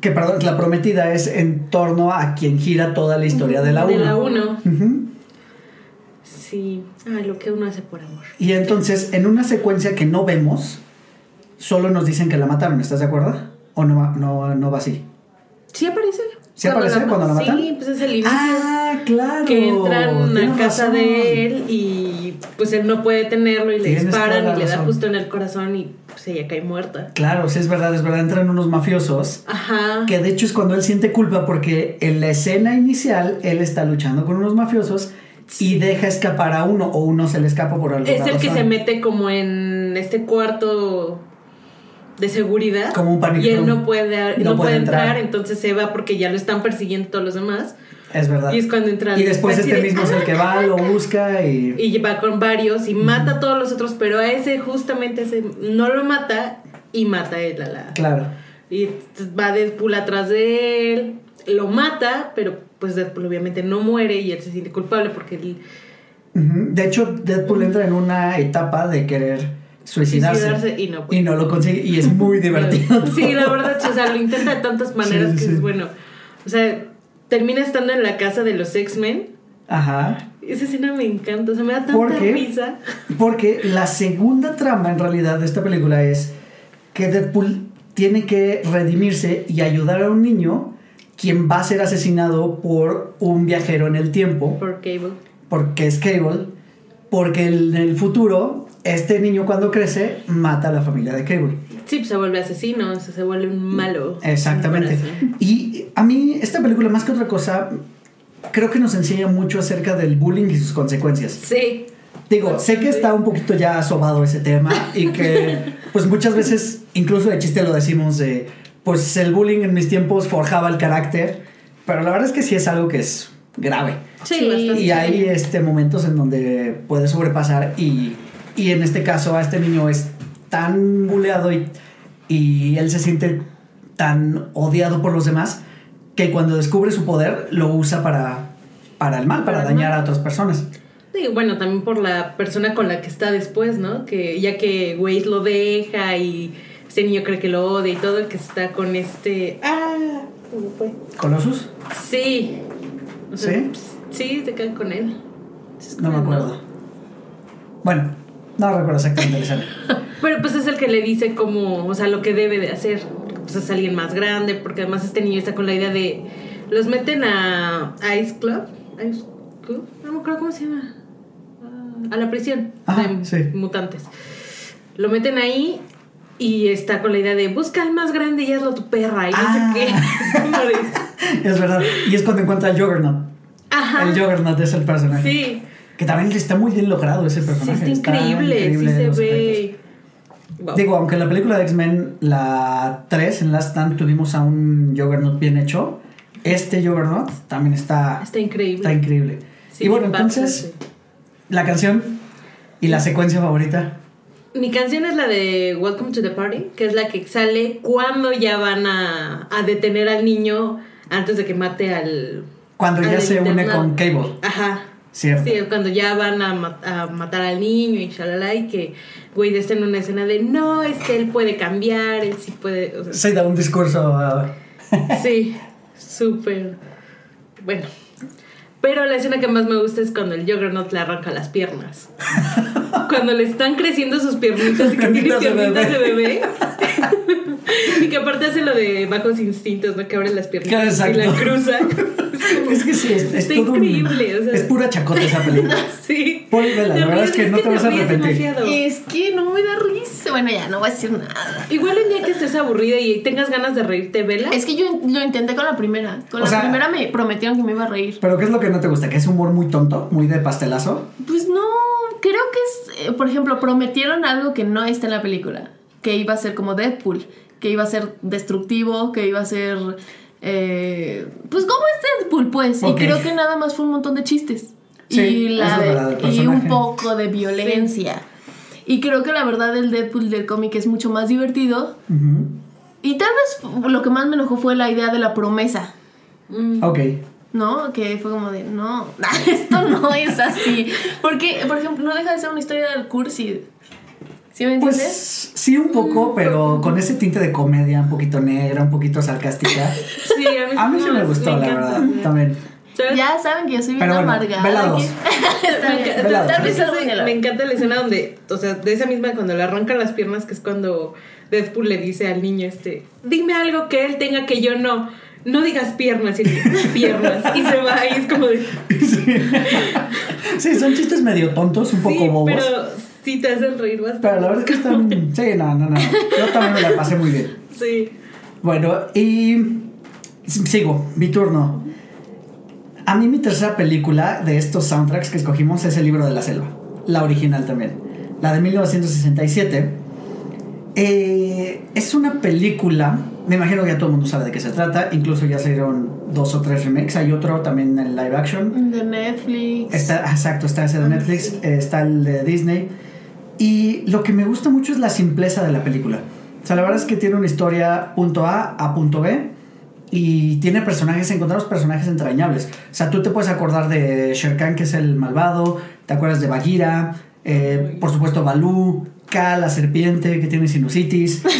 que, perdón, la prometida es en torno a quien gira toda la historia de la 1. De la 1. Ujú. Sí. Ay, lo que uno hace por amor. Y entonces, en una secuencia que no vemos, solo nos dicen que la mataron, ¿estás de acuerdo? ¿O no, va- no, no va así? Sí aparece. Sí ¿Sí aparece cuando la matan? Sí, pues es el inicio. Ah, claro. que entran a casa razón. de él y pues él no puede tenerlo y le Tienes disparan y le da justo en el corazón y pues ella cae muerta. Claro, sí es verdad, es verdad. Entran unos mafiosos. Ajá. Que de hecho es cuando él siente culpa porque en la escena inicial él está luchando con unos mafiosos y deja escapar a uno o uno se le escapa por alguna Es el que se mete como en este cuarto de seguridad Como un panic y él room. no puede no, No puede entrar. entrar. entonces se va porque ya lo están persiguiendo todos los demás Es verdad. y es cuando entra Y después este de, mismo es el que va, lo busca y... y va con varios y mata a todos los otros pero a ese justamente ese no lo mata y mata a él a la Claro. y va Deadpool atrás de él lo mata pero pues Deadpool obviamente no muere y él se siente culpable porque él. De hecho, Deadpool entra en una etapa de querer suicidarse. suicidarse y no. Y no lo consigue. Y es muy divertido. Sí, la verdad, o sea, lo intenta de tantas maneras Sí, que sí. es bueno. O sea, termina estando en la casa de los X-Men. Ajá. Esa escena me encanta, o sea, me da ¿Por tanta risa. Porque la segunda trama en realidad de esta película es que Deadpool tiene que redimirse y ayudar a un niño quien va a ser asesinado por un viajero en el tiempo, Por Cable. porque es Cable, porque en el futuro este niño cuando crece mata a la familia de Cable. Sí, pues se vuelve asesino, se vuelve un malo. Exactamente. Y a mí esta película más que otra cosa creo que nos enseña mucho acerca del bullying y sus consecuencias. Sí. Digo, sé que está un poquito ya sobado ese tema y que pues muchas veces incluso de chiste lo decimos de pues el bullying en mis tiempos forjaba el carácter, pero la verdad es que sí es algo que es grave. Sí. Y hay este momentos en donde puede sobrepasar y, y en este caso a este niño es tan buleado y, y él se siente tan odiado por los demás que cuando descubre su poder lo usa para, para el mal, para dañar mal. a otras personas. Sí, bueno, también por la persona con la que está después, ¿no? Que ya que Wade lo deja y este niño cree que lo odia y todo, que está con este... Ah, ¿cómo fue? ¿Colossus? Sí. O sea, ¿Sí? Sí, se queda con él. No me acuerdo. Bueno, no recuerdo exactamente la escena. Pero pues es el que le dice como, o sea, lo que debe de hacer. Pues es alguien más grande, porque además este niño está con la idea de... Los meten a Ice Club. Ice Club, no me acuerdo cómo se llama. Ah, A la prisión Ajá, de sí. mutantes. Lo meten ahí y está con la idea de busca al más grande y hazlo tu perra y no Ah. sé qué. Como de- es verdad. Y es cuando encuentra al Juggernaut. Ajá. El Juggernaut es el personaje. Sí. Que también está muy bien logrado ese Sí, personaje. está increíble, increíble sí se ve. Wow. Digo, aunque en la película de X-Men, la 3, en Last Stand, tuvimos a un Juggernaut bien hecho. Este Juggernaut también está, Está increíble. está increíble. Sí, y bueno, entonces, sí. la canción y la secuencia favorita. Mi canción es la de Welcome to the Party, que es la que sale cuando ya van a, a detener al niño antes de que mate al. Cuando al ya se une con Cable, Ajá. ¿Cierto? Sí, cuando ya van a, a matar al niño y shalala, y que Wade está en una escena de no, es que él puede cambiar, él sí puede. o sea, Se da un discurso. ah, Sí, súper. Bueno. Pero la escena que más me gusta es cuando el Juggernaut le arranca las piernas. Cuando le están creciendo sus piernitas y que tiene piernitas de bebé. y que aparte hace lo de bajos instintos, ¿no? Que abre las Exacto. y la cruza. es que sí, es, es Está un- increíble, o sea. es pura chacota esa película. sí. Pon y vela, la Te verdad es que no te vas a arrepentir. demasiado. Es que no me da risa. Bueno, ya no voy a decir nada. Igual un día que estés aburrida y tengas ganas de reírte, vela. Es que yo lo intenté con la primera. Con O la sea- primera me prometieron que me iba a reír. Pero ¿qué es lo que no te gusta? ¿Que es humor muy tonto? ¿Muy de pastelazo? Pues no, creo que es, eh, por ejemplo, prometieron algo que no está en la película, que iba a ser como Deadpool, que iba a ser destructivo, que iba a ser, eh, pues como es Deadpool, pues, y creo que nada más fue un montón de chistes Sí, y, la verdad, y un poco de violencia. Y creo que la verdad el Deadpool del cómic es mucho más divertido. Y tal vez lo que más me enojó fue la idea de la promesa. Mm. Ok. ¿no? Que fue como de, no, esto no es así. Porque, por ejemplo, no deja de ser una historia del cursi. ¿Sí me entiendes? Pues sí, un poco, pero con ese tinte de comedia un poquito negra, un poquito sarcástica. Sí, a mí, A mí sí me gustó, la encanta. verdad, también. Ya saben que yo soy bien bueno, amargada. ve la dos. que- Está Me encanta- Velado. Tal vez me, algún día la encanta escena donde, o sea, de esa misma cuando le arrancan las piernas, que es cuando Deadpool le dice al niño este, dime algo que él tenga que yo no. no digas piernas, sino piernas. Y se va y es como de. Sí, son chistes medio tontos, un poco sí, bobos. pero sí te hacen reír bastante. Pero la verdad es que están. Sí, no, no, no. Yo también me la pasé muy bien. Sí. Bueno, y. Sigo, mi turno. A mí, mi tercera película de estos soundtracks que escogimos es El libro de la selva. La original también. La de 1967. Eh, es una película. Me imagino que ya todo el mundo sabe de qué se trata. Incluso ya salieron dos o tres remakes. Hay otro también en live action. De Netflix. Está, exacto, está ese de Netflix, eh, está el de Disney. Y lo que me gusta mucho es la simpleza de la película. O sea, la verdad es que tiene una historia punto A a punto B y tiene personajes, encontramos personajes entrañables. O sea, tú te puedes acordar de Sher Khan, que es el malvado, te acuerdas de Bagheera, eh, por supuesto Balú, K, la serpiente que tiene sinusitis.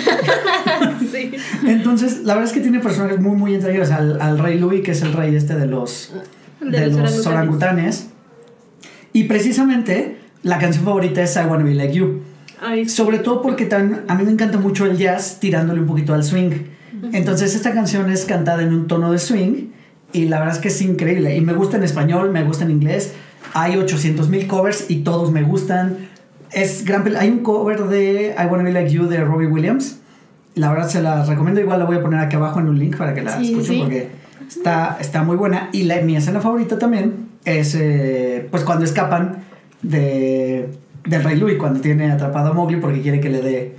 Sí. Entonces, la verdad es que tiene personajes muy, muy entrañables. Al, al rey Louis, que es el rey este de los, De de los orangutanes. Y precisamente la canción favorita es I Wanna Be Like You. Ay, Sobre todo porque tan, a mí me encanta mucho el jazz tirándole un poquito al swing. Entonces esta canción es cantada en un tono de swing y la verdad es que es increíble. Y me gusta en español, me gusta en inglés. Hay 800 mil covers y todos me gustan. Es gran Hay un cover de I Wanna Be Like You de Robbie Williams. La verdad se la recomiendo. Igual la voy a poner aquí abajo en un link para que la Sí, escuchen sí. porque está, está muy buena. Y la, mi escena favorita también es eh, pues cuando escapan de, del Rey Louis, cuando tiene atrapado a Mowgli porque quiere que le dé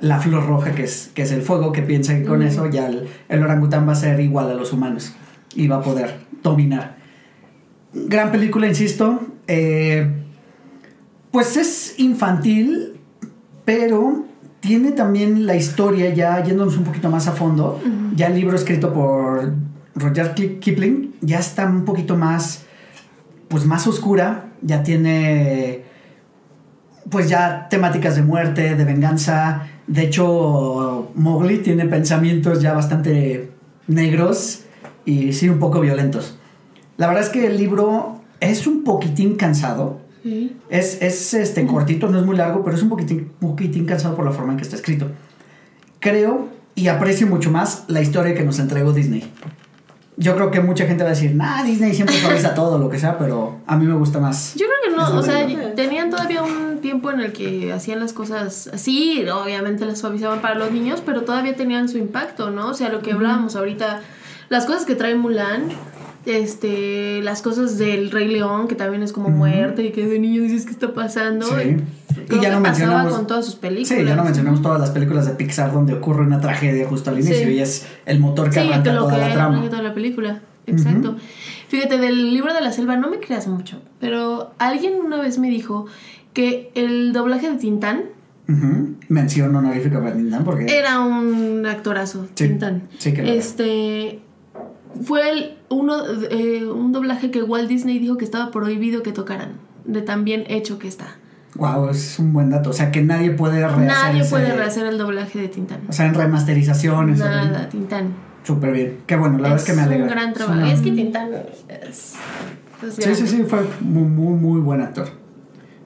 la flor roja que es, que es el fuego, que piensa que con eso ya el, el orangután va a ser igual a los humanos y va a poder dominar. Gran película, insisto. eh, pues es infantil, pero tiene también la historia, ya yéndonos un poquito más a fondo, ya el libro escrito por Roger Ki- Kipling ya está un poquito más, pues más oscura, ya tiene, pues ya temáticas de muerte, de venganza. De hecho, Mowgli tiene pensamientos ya bastante negros y sí un poco violentos. La verdad es que el libro es un poquitín cansado. Sí. Es, es este, cortito, no es muy largo, pero es un poquitín, poquitín cansado por la forma en que está escrito. Creo y aprecio mucho más la historia que nos entregó Disney. Yo creo que mucha gente va a decir, nah, Disney siempre suaviza todo, lo que sea, pero a mí me gusta más. Yo creo que no, o sea, tenían todavía un tiempo en el que hacían las cosas así, obviamente las suavizaban para los niños, pero todavía tenían su impacto, ¿no? O sea, lo que hablábamos ahorita, las cosas que trae Mulan, este, las cosas del Rey León, que también es como muerte y que de niño dices qué está pasando. Sí. Y ya no pasaba mencionamos. con todas sus películas. Sí, ya no mencionamos todas las películas de Pixar donde ocurre una tragedia justo al inicio Sí. y es el motor que Sí, arranca toda que la trama. toda la película. Exacto. Fíjate, del libro de la selva no me creas mucho, pero alguien una vez me dijo que el doblaje de Tintán Ujú. Mención honorífica para Tintán porque. era un actorazo, Sí, Tintán. sí que lo era. Este fue el, uno eh, un doblaje que Walt Disney dijo que estaba prohibido que tocaran, de tan bien hecho que está. Wow, es un buen dato. O sea, que nadie puede rehacer. Nadie ese- puede rehacer el doblaje de Tintán. O sea, en remasterizaciones. Nada, Tintán. Súper bien. Qué bueno, la verdad es que me alegra. un gran Es trabajo. una- Es que Tintán es, es Sí, sí, sí, fue muy, muy, muy buen actor.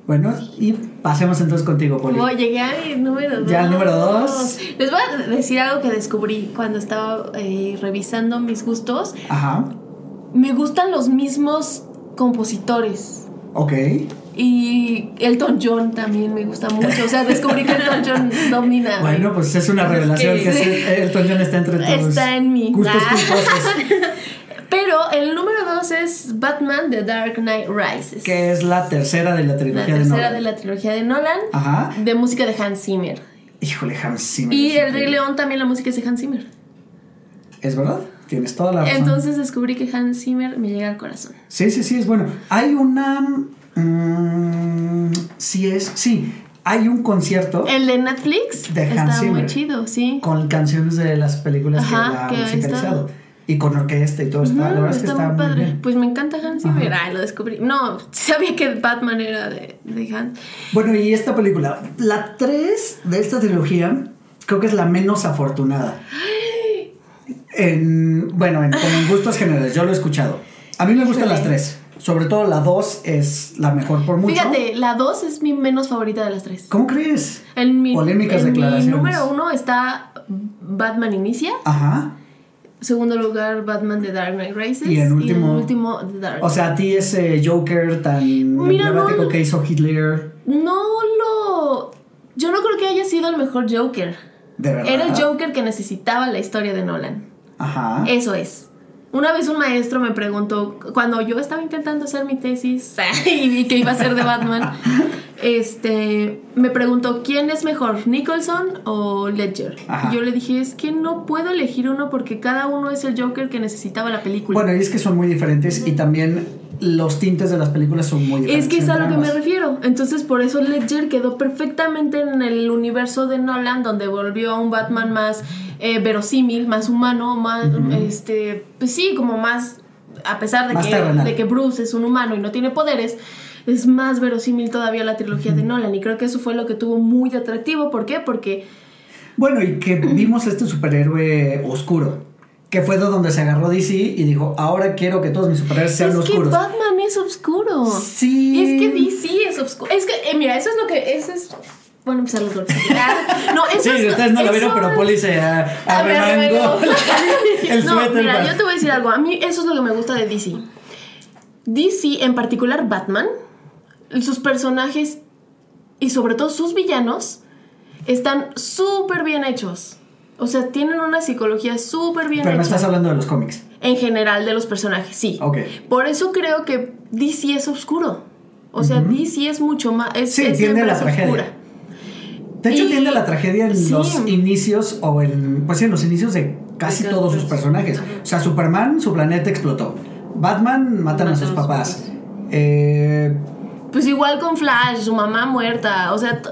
Bueno, y pasemos entonces contigo, Poli. Oh, llegué a mi número dos. Ya al número dos. Les voy a decir algo que descubrí cuando estaba eh, revisando mis gustos. Ajá. Me gustan los mismos compositores. Ok. Y Elton John también me gusta mucho. O sea, descubrí que Elton John domina. Bueno, pues es una revelación que- que, Elton John está entre tus Está en mí. gustos culposos. Pero el número dos es Batman The Dark Knight Rises. que es la tercera de la la trilogía de tercera Nolan. de la trilogía de Nolan. Ajá. De música de Hans Zimmer. Híjole, Hans Zimmer. Y El Rey. León también la música es de Hans Zimmer. ¿Es verdad? Tienes toda la razón. Entonces descubrí que Hans Zimmer me llega al corazón. Sí, sí, sí, es bueno. Hay una... mm, sí es... Sí, hay un concierto El de Netflix De Hans está muy Zimmer. chido, sí. con canciones de las películas Ajá, que la han ahí musicalizado. está. Y con orquesta y todo está. La Ujú, verdad es que está muy padre. bien. Pues me encanta Hans Zimmer. Ay, lo descubrí. No, sabía que Batman era de, de Hans. Bueno, y esta película, la 3 de esta trilogía, creo que es la menos afortunada. En, bueno, en, como en gustos generales, yo lo he escuchado. A mí me gustan las tres. Sobre todo la 2 es la mejor por mucho. Fíjate, la 2 es mi menos favorita de las tres. ¿Cómo crees? En mi, Polémicas en mi declaraciones. número uno está Batman Inicia. Ajá. Segundo lugar, Batman de Dark Knight Rises. Y en último- último, The Dark O sea, a ti ese Joker tan Mira, emblemático no- que hizo Hitler, No lo. Yo no creo que haya sido el mejor Joker. de verdad. Era el Joker que necesitaba la historia de Nolan. Ajá. Eso es. Una vez un maestro me preguntó, cuando yo estaba intentando hacer mi tesis y vi que iba a ser de Batman, este, me preguntó, ¿quién es mejor, Nicholson o Ledger? Ajá. Y yo le dije, es que no puedo elegir uno porque cada uno es el Joker que necesitaba la película. Bueno, y es que son muy diferentes y también los tintes de las películas son muy diferentes. Es que es a lo que me refiero. Entonces, por eso Ledger quedó perfectamente en el universo de Nolan, donde volvió a un Batman más eh, verosímil, más humano, más, este, pues sí, como más, a pesar de Más que, de que Bruce es un humano y no tiene poderes, es más verosímil todavía la trilogía de Nolan. Y creo que eso fue lo que tuvo muy atractivo. ¿Por qué? Porque Bueno, y que vimos este superhéroe oscuro, que fue de donde se agarró DC y dijo, ahora quiero que todos mis superhéroes sean es que oscuros. Batman es oscuro. Sí. Es que DC es oscuro. Es que, eh, mira, eso es lo que. Eso es. Bueno, empezar los golpes. Ah, No, eso Sí, es- ustedes no lo vieron, pero Poli se ah, A ver, arremangó el no, suéter. mira, para- yo te voy a decir algo. A mí eso es lo que me gusta de DC. DC, en particular Batman, sus personajes y sobre todo sus villanos están súper bien hechos. O sea, tienen una psicología súper bien Pero me hecha. estás hablando de los cómics. En general de los personajes, sí. Ok. Por eso creo que DC es oscuro. O sea, DC es mucho más. Es, Sí, es tiende siempre la es tragedia. oscura. De hecho, Y- tiende la tragedia en sí. los inicios o en, pues sí, en los inicios de casi De todos sus personajes. O sea, Superman, su planeta explotó. Batman, matan a sus a sus papás. papás. Eh, Pues igual con Flash, su mamá muerta. O sea,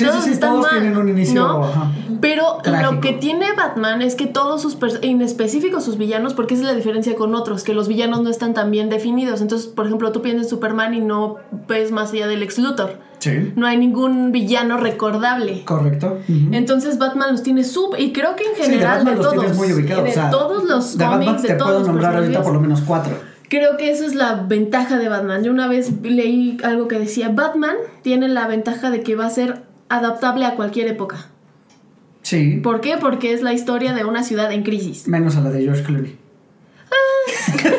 Sí, sí, todos sí, están todos mal, tienen un inicio, ¿no? ajá, Pero trágico. lo que tiene Batman es que todos sus en específico sus villanos, porque esa es la diferencia con otros, que los villanos no están tan bien definidos. Entonces, por ejemplo, tú piensas en Superman y no ves más allá del ex Luthor. sí, No hay ningún villano recordable. correcto. Entonces Batman los tiene sub y creo que en Sí, de general de, todos, muy ubicados. de o sea, todos los de cómics, Batman de todos puedo los nombrar ahorita por lo menos cuatro. Creo que esa es la ventaja de Batman. Yo una vez leí algo que decía, Batman tiene la ventaja de que va a ser adaptable a cualquier época. Sí, ¿Por qué? Porque es la historia de una ciudad en crisis. menos a la de George Clooney.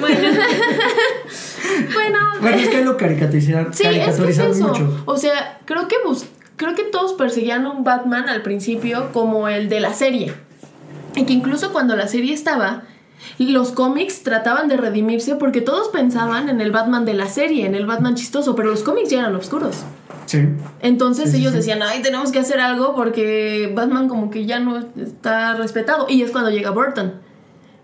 Bueno, Bueno, Bueno, es que lo caricaturizaron, sí, es que es caricaturizaron mucho. O sea, creo que bus- creo que todos perseguían un Batman al principio como el de la serie. Y que incluso cuando la serie estaba, los cómics trataban de redimirse porque todos pensaban en el Batman de la serie, en el Batman chistoso, pero los cómics ya eran oscuros. Sí. Entonces Sí, ellos sí. decían, ay, tenemos que hacer algo porque Batman como que ya no está respetado. Y es cuando llega Burton.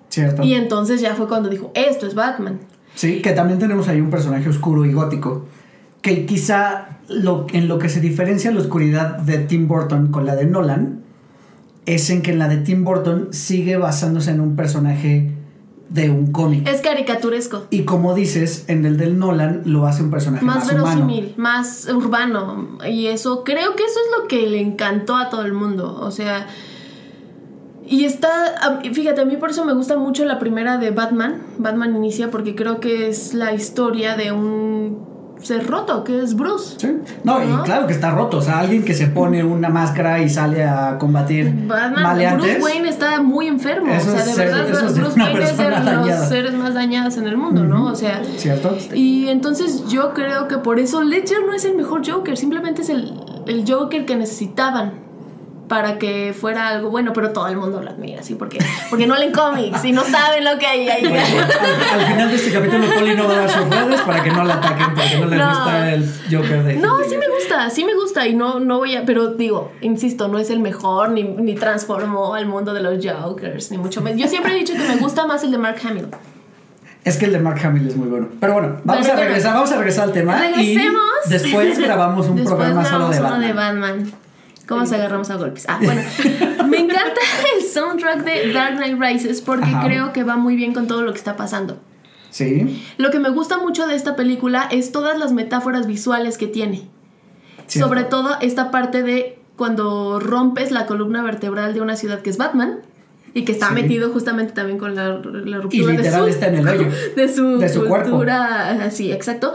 Cierto. Y entonces ya fue cuando dijo, esto es Batman. Sí, que también tenemos ahí un personaje oscuro y gótico. Que quizá lo, en lo que se diferencia la oscuridad de Tim Burton con la de Nolan es en que en la de Tim Burton sigue basándose en un personaje de un cómic. Es caricaturesco. Y como dices, en el del Nolan lo hace un personaje más, Más humano. verosímil, más urbano. Y eso, creo que eso es lo que le encantó a todo el mundo. O sea. Y está. Fíjate, a mí por eso me gusta mucho la primera de Batman. Batman inicia porque creo que es la historia de un ser roto, que es Bruce. Sí. No, y claro que está roto. O sea, alguien que se pone una máscara y sale a combatir Batman, maleantes. Bruce Wayne está muy enfermo. Eso o sea, de ser- verdad, es Bruce Wayne es de los dañada. seres más dañados en el mundo, ¿no? O sea. ¿Cierto? Y entonces yo creo que por eso Ledger no es el mejor Joker, simplemente es el, el Joker que necesitaban para que fuera algo bueno, pero todo el mundo lo admira, ¿sí? Porque, porque no leen cómics y no saben lo que hay ahí. al, al final de este capítulo, Poli no va a dar sus redes para que no la ataquen porque no le No. gusta el Joker de No, sí me gusta, sí me gusta y no, no voy a, pero digo, insisto, no es el mejor ni, ni transformó al mundo de los Jokers, ni mucho menos. Yo siempre he dicho que me gusta más el de Mark Hamill. Es que el de Mark Hamill es muy bueno. Pero bueno, vamos Pero a regresar, vamos a regresar al tema. Regresemos. Y después grabamos un Después programa solo de uno Batman. de Batman. ¿Cómo se agarramos a golpes? Ah, bueno. Me encanta el soundtrack de Dark Knight Rises porque Ajá. creo que va muy bien con todo lo que está pasando. Sí, Lo que me gusta mucho de esta película es todas las metáforas visuales que tiene. cierto. Sobre todo esta parte de cuando rompes la columna vertebral de una ciudad que es Batman y que está Sí. metido justamente también con la, la ruptura Y literal de su, está en el hoyo. de su, De su cuerpo. cultura, así, exacto.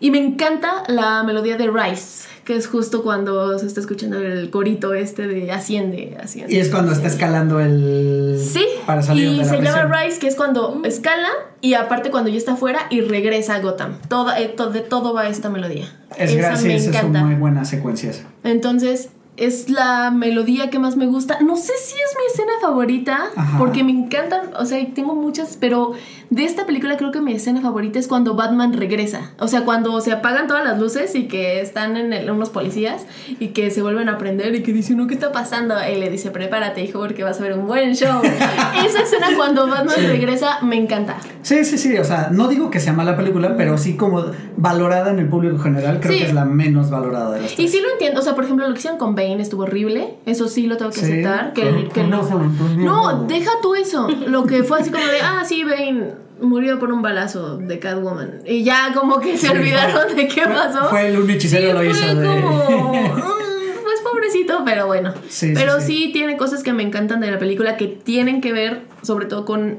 Y me encanta la melodía de Rice, que es justo cuando se está escuchando el corito este de asciende, asciende. Y es cuando está escalando el. Sí, Para salir y de la se prisión. llama Rise, que es cuando escala y aparte cuando ya está afuera y regresa a Gotham. Todo, eh, to- de todo va esta melodía. Es Esa gracias, me es encanta. una muy buena secuencia. esa. Entonces, es la melodía que más me gusta. No sé si es mi escena favorita, Ajá. porque me encantan, o sea, tengo muchas, pero de esta película creo que mi escena favorita es cuando Batman regresa. O sea, cuando se apagan todas las luces y que están en el- unos policías y que se vuelven a prender y que dicen, no, ¿qué está pasando? Y le dice, prepárate, hijo, porque vas a ver un buen show. Esa escena cuando Batman regresa me encanta. Sí, sí, sí. O sea, no digo que sea mala película, pero sí como valorada en el público general, creo Sí. que es la menos valorada de las Y tres. sí lo entiendo, o sea, por ejemplo, lo que hicieron con Bane estuvo horrible, eso sí lo tengo que Sí, aceptar. Que, ¿cómo- el- que no, deja tú eso. Lo que fue así como de, ah, sí, Bane murió por un balazo de Catwoman. Y ya como que se Sí, olvidaron fue- de qué fue- pasó. fue el un hechicero Sí, lo fue hizo de- como, "Mm, pues pobrecito, pero bueno. Sí, sí, pero sí. sí tiene cosas que me encantan de la película que tienen que ver sobre todo con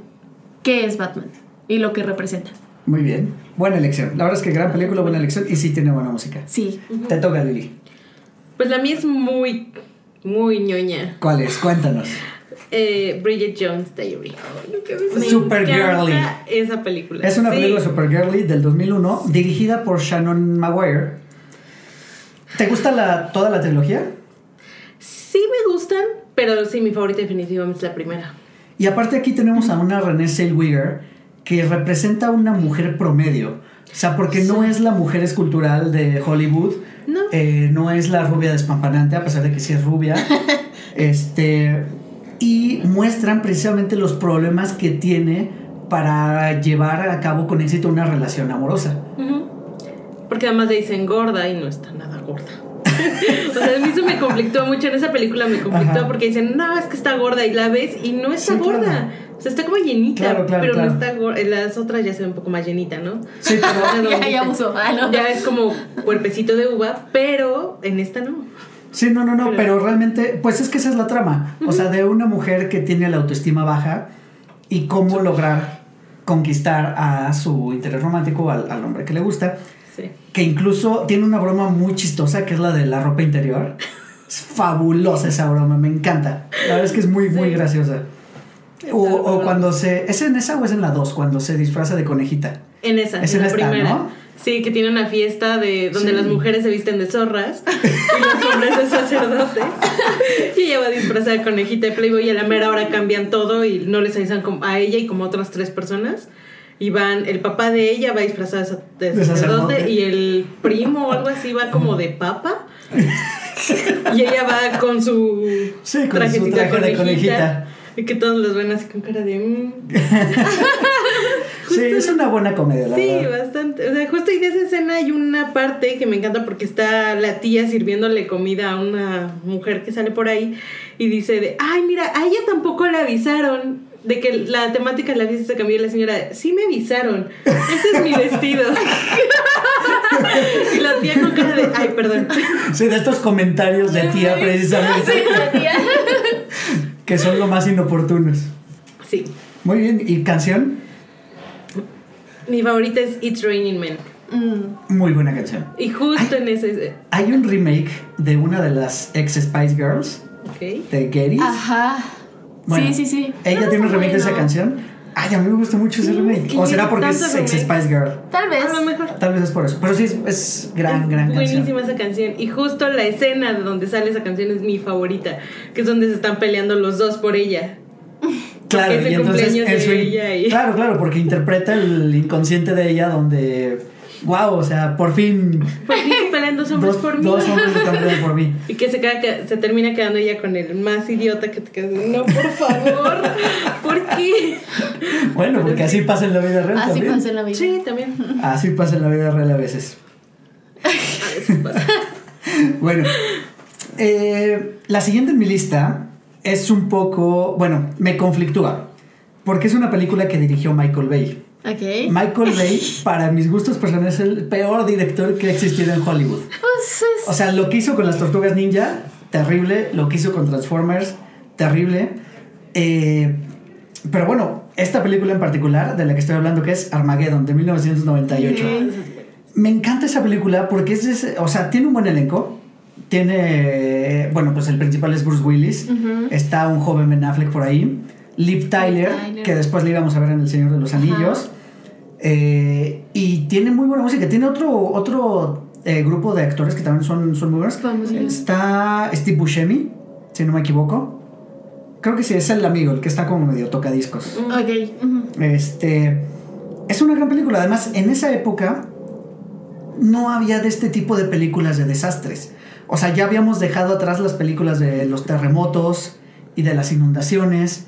qué es Batman y lo que representa. Muy bien. Buena elección. La verdad es que gran película, buena elección y sí tiene buena música. Sí. Te toca, Lili. Pues la mía es muy, muy ñoña. ¿Cuál es? Cuéntanos. Eh, Bridget Jones Diary. Me Supergirly. encanta esa película. Es una Sí. película Supergirly del 2001, dirigida por Shannon Maguire. ¿Te gusta la, toda la trilogía? Sí me gustan, pero sí, mi favorita definitivamente es la primera. Y aparte aquí tenemos a una Renée Zellweger que representa a una mujer promedio. O sea, porque no es la mujer escultural de Hollywood. No. Eh, no es la rubia despampanante, a pesar de que sí es rubia. este. Y muestran precisamente los problemas que tiene para llevar a cabo con éxito una relación amorosa. Porque además le dicen gorda y no está nada gorda. o sea, a mí eso me conflictó mucho en esa película, me conflictó Ajá. porque dicen, no, es que está gorda y la ves y no está Sí, claro. gorda. O sea, está como llenita, Claro, claro, pero claro. no está gorda. Las otras ya se ven un poco más llenita, ¿no? Sí, pero- Ya, ya. Ah, no. Ya es como cuerpecito de uva, pero en esta no. Sí, no, no, no, Pero- pero realmente, pues es que esa es la trama. O sea, de una mujer que tiene la autoestima baja y cómo lograr conquistar a su interés romántico, al, al hombre que le gusta. Que incluso tiene una broma muy chistosa que es la de la ropa interior. Es fabulosa esa broma, me encanta. La verdad es que es muy, muy Sí. graciosa. O, o cuando se... ¿Es en esa o es en la 2? Cuando se disfraza de conejita. En esa, Es en la esta, primera. ¿no? Sí, que tiene una fiesta de donde Sí. las mujeres se visten de zorras y los hombres de sacerdotes. Y ella va disfrazada de conejita de Playboy y a la mera hora cambian todo y no les avisan a ella y como a otras tres personas. Y van, el papá de ella va disfrazado de, de sacerdote, y el primo o algo así va como de papa. y ella va con su Sí, con su trajecito traje de conejita. Y que todos los ven así con cara de... "Mm". Sí, es una buena comedia, la Sí, verdad. bastante. O sea, justo y de esa escena hay una parte que me encanta porque está la tía sirviéndole comida a una mujer que sale por ahí y dice de, ay, mira, a ella tampoco le avisaron de que la temática de la fiesta se cambió y la señora, sí me avisaron, ese es mi vestido. y la tía con cara de, ay, perdón. Sí, de estos comentarios de tía precisamente. Sí, la tía. que son lo más inoportunos. Sí. Muy bien, ¿y canción? Mi favorita es It's Raining Men. Mm, Muy buena canción. Y justo en ese... Hay un remake de una de las ex Spice Girls, Ok. de Getty. Ajá. Bueno, sí, sí, sí. Ella tiene un remake de esa canción. Ay, a mí me gusta mucho ese remake. o será porque es tantos ex remakes. Spice Girl. Tal vez. A lo mejor. Tal vez es por eso. Pero sí, es, es gran, Es gran buenísima canción. esa canción. Y justo la escena de donde sale esa canción es mi favorita. Que es donde se están peleando los dos por ella. Claro, Porque es el y entonces de su- ella y- Claro, claro, porque interpreta el inconsciente de ella donde. Wow, o sea, por fin. ¿Por se pelean dos hombres Dos, por mí? dos hombres están peleando por mí. Y que se, queda, que se termina quedando ella con el más idiota que te quedas. No, por favor. ¿Por qué? Bueno, porque así pasa en la vida real Así también. pasa en la vida. Sí, también. Así pasa en la vida real a veces. A veces pasa. Bueno, eh, la siguiente en mi lista es un poco, bueno, me conflictúa, porque es una película que dirigió Michael Bay. Ok. Michael Bay, para mis gustos personales, es el peor director que ha existido en Hollywood. Pues es. O sea, lo que hizo con las Tortugas Ninja, terrible. Lo que hizo con Transformers, terrible. Eh, pero bueno, esta película en particular, de la que estoy hablando, que es Armageddon, de 1998. Ok. Me encanta esa película porque es, o sea, tiene un buen elenco. Tiene, bueno, pues el principal es Bruce Willis. Está un joven Ben Affleck por ahí. Liv Tyler, Tyler. que después le íbamos a ver en El Señor de los Anillos. Eh, y tiene muy buena música. Tiene otro, otro eh, grupo de actores que también son, son muy buenos. Está Steve Buscemi, si no me equivoco. Creo que sí, es el amigo, el que está como medio tocadiscos. Ok. ujú. Este. Es una gran película. Además, en esa época no había de este tipo de películas de desastres. O sea, ya habíamos dejado atrás las películas de los terremotos y de las inundaciones.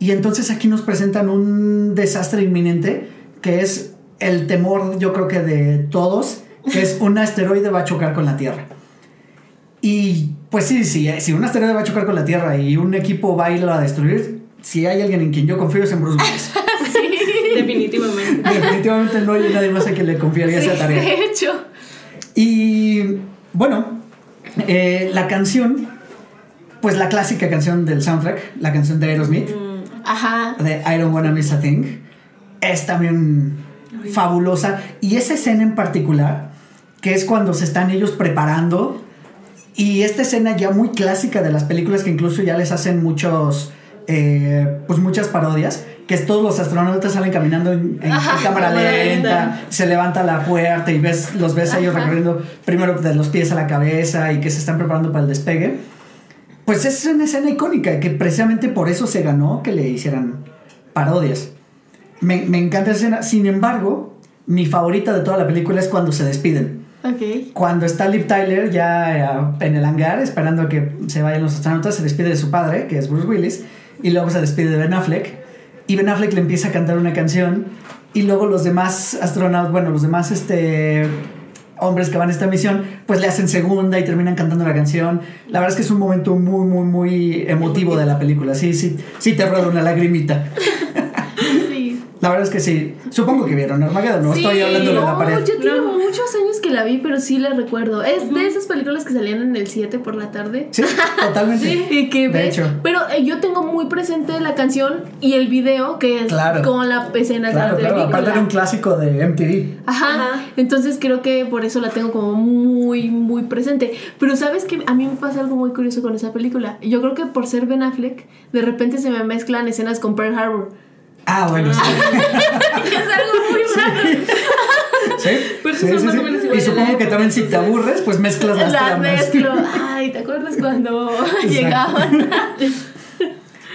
Y entonces aquí nos presentan un desastre inminente que es el temor, yo creo que de todos, que es un asteroide va a chocar con la Tierra. Y pues sí, sí, si un asteroide va a chocar con la Tierra y un equipo va a irlo a destruir, si hay alguien en quien yo confío es en Bruce Willis. Definitivamente. Definitivamente no hay nadie más a quien le confiaría esa Sí, tarea. de hecho. Y bueno, eh, la canción, pues la clásica canción del soundtrack, la canción de Aerosmith, Ajá. de I Don't Wanna Miss a Thing, es también fabulosa. Y esa escena en particular, que es cuando se están ellos preparando, y esta escena ya muy clásica de las películas que incluso ya les hacen muchos, eh, pues muchas parodias, que es todos los astronautas salen caminando en, en Ajá, cámara lenta, se levanta la puerta y ves, los ves a ellos recorriendo primero de los pies a la cabeza y que se están preparando para el despegue. Pues es una escena icónica que precisamente por eso se ganó que le hicieran parodias. Me, me encanta esa escena. Sin embargo, mi favorita de toda la película es cuando se despiden. Ok. Cuando está Liv Tyler ya eh, en el hangar esperando a que se vayan los astronautas, se despide de su padre, que es Bruce Willis, y luego se despide de Ben Affleck. Y Ben Affleck le empieza a cantar una canción y luego los demás astronautas, bueno, los demás este, hombres que van a esta misión, pues le hacen segunda y terminan cantando la canción. La verdad es que es un momento muy, muy, muy emotivo de la película. Sí, sí, sí te rueda una lagrimita. Sí. La verdad es que sí. Supongo que vieron Armageddon, no Sí, estoy hablando de la no, pared. Yo tiene No. muchos años que la vi, pero sí la recuerdo. Es de esas películas que salían en el 7 por la tarde. Sí, totalmente. Y que de ves- hecho. Pero eh, yo tengo muy presente la canción y el video que es Claro. con la escena de Claro, la claro. película. Aparte era un clásico de MTV. Ajá. Ajá. Entonces creo que por eso la tengo como muy, muy presente. Pero sabes que a mí me pasa algo muy curioso con esa película. Yo creo que por ser Ben Affleck, de repente se me mezclan escenas con Pearl Harbor. Ah, bueno, sí. es algo muy raro. ¿Sí? Pero Sí, son sí, más sí. o menos Y supongo la que también si te aburres, pues mezclas las Las tramas. mezclo. Ay, ¿te acuerdas cuando llegaban?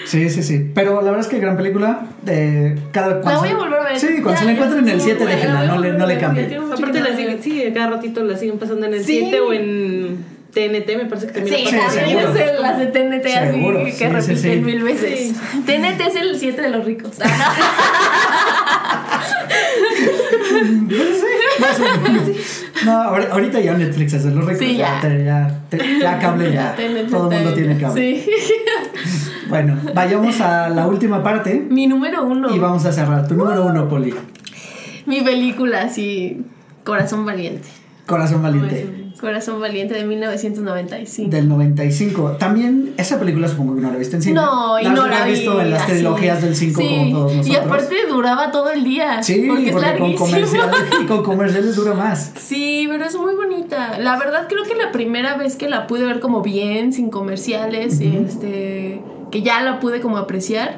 Sí, sí, sí. Pero la verdad es que gran película. De cada, cuando voy se- a volver a ver. Sí, cuando Ya, se la encuentren en el sí, 7, bueno, déjenla, voy no le, no le cambien. Aparte la la siguen, sí, cada ratito la siguen pasando en el Sí. 7 o en TNT, me parece que también Sí, la Sí, es las de TNT así que sí, sí, repiten sí. mil veces. Sí. TNT es el 7 de los ricos. Sí, más o menos. No, ahor- ahorita ya Netflix de los. Sí, ya. ya, te- ya cable, ya. Todo el mundo tiene cable. Sí. Bueno, vayamos a la última parte Mi número uno. y vamos a cerrar. Tu número uno, Poli. Mi película, así. Corazón Valiente. Corazón Valiente. Corazón Valiente de 1995. Del 95. También, esa película supongo que no la viste en cine. No, y La no la vi. visto en las así. trilogías del 5 Sí, como todos nosotros. Y aparte duraba todo el día. Sí, porque, porque, es con larguísimo. comerciales, y con comerciales dura más. Sí, pero es muy bonita. La verdad creo que la primera vez que la pude ver como bien, sin comerciales, este, que ya la pude como apreciar.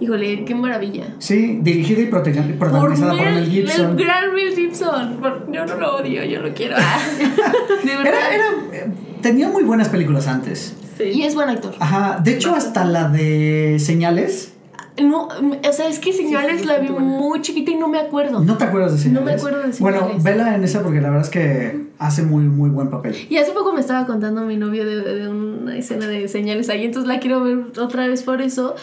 Híjole, qué maravilla. Sí, dirigida y protagonizada por, Mel Gibson. El gran Mel Gibson. Por- Yo no lo odio, yo lo quiero. Ah, De verdad. Era, era, tenía muy buenas películas antes. Sí. Y es buen actor. Ajá, de hecho hasta la de Señales, No, o sea, es que Señales sí, la vi muy chiquita y no me acuerdo. ¿no te acuerdas de No Señales? me acuerdo de Bueno, Señales. vela en esa porque la verdad es que hace muy, muy buen papel. Y hace poco me estaba contando mi novio de, de una escena de señales ahí, entonces la quiero ver otra vez por eso.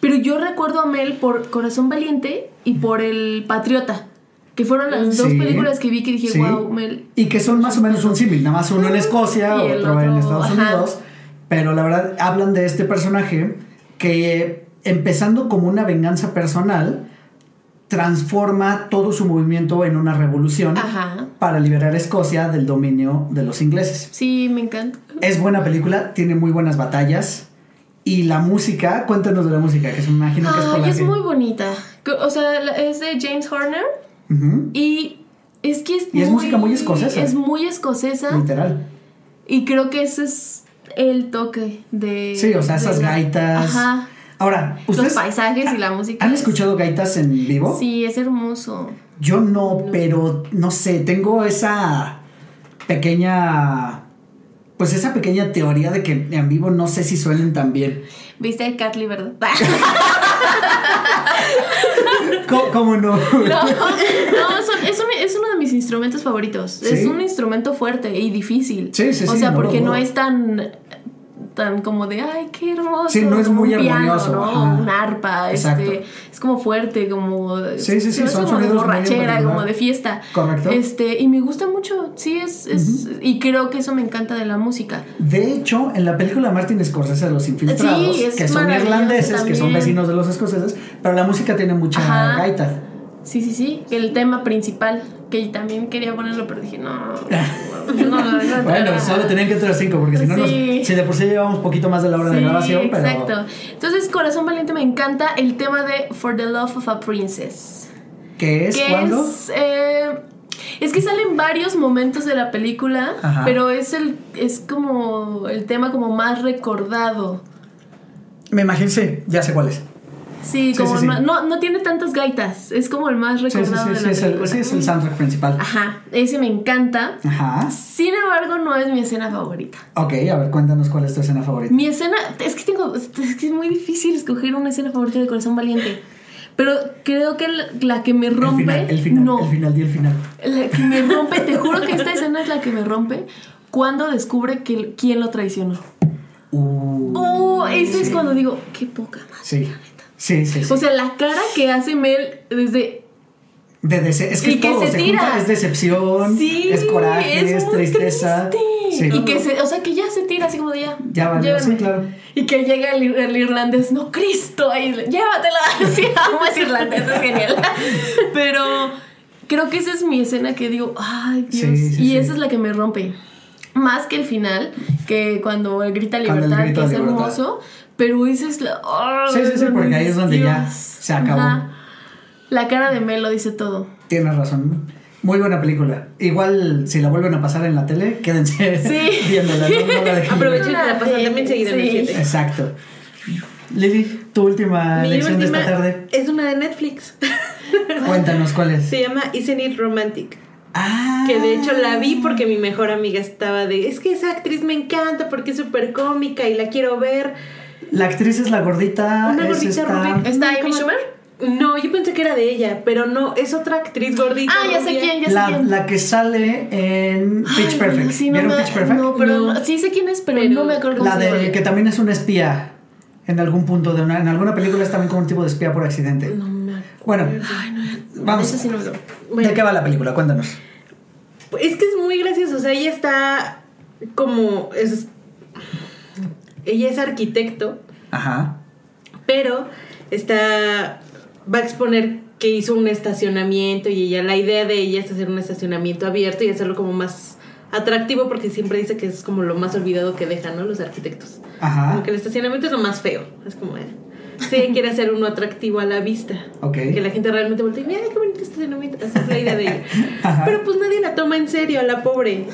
Pero yo recuerdo a Mel por Corazón Valiente y por El Patriota, que fueron las dos películas que vi que dije, wow, Mel. Y que son más o menos un símil, nada más uno en Escocia, Y otro, en Estados ajá. Unidos. Pero la verdad, hablan de este personaje que, empezando como una venganza personal, transforma todo su movimiento en una revolución Ajá. para liberar a Escocia del dominio de los ingleses. Sí, me encanta. Es buena película, tiene muy buenas batallas. Y la música, cuéntanos de la música, que se me imagino que es por la es que- muy bonita. O sea, es de James Horner Ujú. y Es que es Y es música muy escocesa. Es muy escocesa. Literal. Y creo que ese es el toque de. Sí, o sea, esas gaitas. Ajá. Ahora, Los ¿ustedes paisajes y la música. han es- escuchado gaitas en vivo? Sí, es hermoso. Yo no, pero no sé, tengo esa pequeña. Pues esa pequeña teoría de que en vivo no sé si suenen tan bien. ¿Viste a Catley, verdad? ¿Cómo, cómo no? No, no son- es, un- es uno de mis instrumentos favoritos. Es un instrumento fuerte y difícil. Sí, sí, O sí, sea, no lo porque no es tan tan como de ay qué hermoso Sí, no es como muy un piano, ¿no? un arpa Exacto. este es como fuerte como Sí, son como de sonidos borrachera como de fiesta Correcto. este y me gusta mucho sí es, es y creo que eso me encanta de la música De hecho, en la película Martin Scorsese de Los Infiltrados, Sí, es que son irlandeses, que son vecinos de los escoceses, pero la música tiene mucha Ajá. gaita. Sí sí sí el tema principal que también quería ponerlo pero dije no no, no, no, Bueno, no. solo tenían que entrar cinco, porque si no, nos- Sí. si de por sí llevamos poquito más de la hora de grabación, pero. exacto. Entonces, Corazón Valiente me encanta el tema de For the Love of a Princess. ¿Qué es? que ¿Cuándo? es eh, es que salen varios momentos de la película, Ajá. pero es el es como el tema como más recordado. Me imagino, sí, ya sé cuál es. Sí, como sí, más- no no tiene tantas gaitas, es como el más recordado sí, de sí, la es el, sí, es el soundtrack principal. Ajá, ese me encanta. Ajá. Sin embargo, no es mi escena favorita. Ok, a ver, cuéntanos cuál es tu escena favorita. Mi escena, es que tengo, es que es muy difícil escoger una escena favorita de Corazón Valiente. Pero creo que la, que me rompe, El final, el final, no, el final y el final. la que me rompe, te juro que esta escena es la que me rompe cuando descubre que quién lo traicionó. Uh, Oh, eso es cuando digo, qué poca madre. Sí. Sí, sí, sí. O sea, la cara que hace Mel desde De dece- es que y es que todo, se se tira. junta, es decepción, sí, es coraje, es, tristeza. triste. Sí. Y que se, o sea, que ya se tira así como de ya. Ya llévenme. sí, claro. Y que llega el, ir- el irlandés, no, Cristo, ahí, llévatela. Sí, amo ese irlandés, es genial. Pero creo que esa es mi escena que digo, ay, Dios. Sí, y esa es la que me rompe. Más que el final, que cuando grita Cuando libertad, grita que es libertad. hermoso. Pero esa es la. Sí, sí, sí, porque ahí es donde ya se acabó. La cara de Mel lo dice todo. Tienes razón. Muy buena película. Igual, si la vuelven a pasar en la tele, quédense Sí. viéndola. No, no la. Aprovechen que la pasan Sí, también seguida en el sí. 7. Exacto. Lili, tu última Mi lección de esta tarde. es una de Netflix. Cuéntanos cuál es. Se llama Isn't It Romantic. Ah. Que de hecho la vi porque mi mejor amiga estaba de, es que esa actriz me encanta porque es súper cómica y la quiero ver. La actriz es la gordita. Una es gordita esta- rubia. ¿Está Amy. Schumer? No, yo pensé que era de ella, pero no, es otra actriz gordita. Ah, ya sé quién, ya sé La, quién. la que sale en Pitch Ay, Perfect. sí, no ¿Vieron me- Pitch Perfect? No, pero No. no- sí sé quién es, pero, Pero no me acuerdo cómo La de que también es una espía. En algún punto de una, en alguna película es también como un tipo de espía por accidente. No me acuerdo. Bueno, Ay, no, Vamos. Eso sí no me acuerdo. Bueno. ¿de qué va la película? Cuéntanos. Es que es muy gracioso, o sea, ella está como es ella es arquitecto, Ajá. pero está va a exponer que hizo un estacionamiento y ella la idea de ella es hacer un estacionamiento abierto y hacerlo como más atractivo porque siempre dice que es como lo más olvidado que dejan, ¿no? Los arquitectos. Ajá. Como que el estacionamiento es lo más feo, es como eh, ella quiere hacer uno atractivo a la vista. Que la gente realmente voltee y mira qué bonito estacionamiento. Esa es la idea de ella. Ajá. Pero pues nadie la toma en serio, la pobre.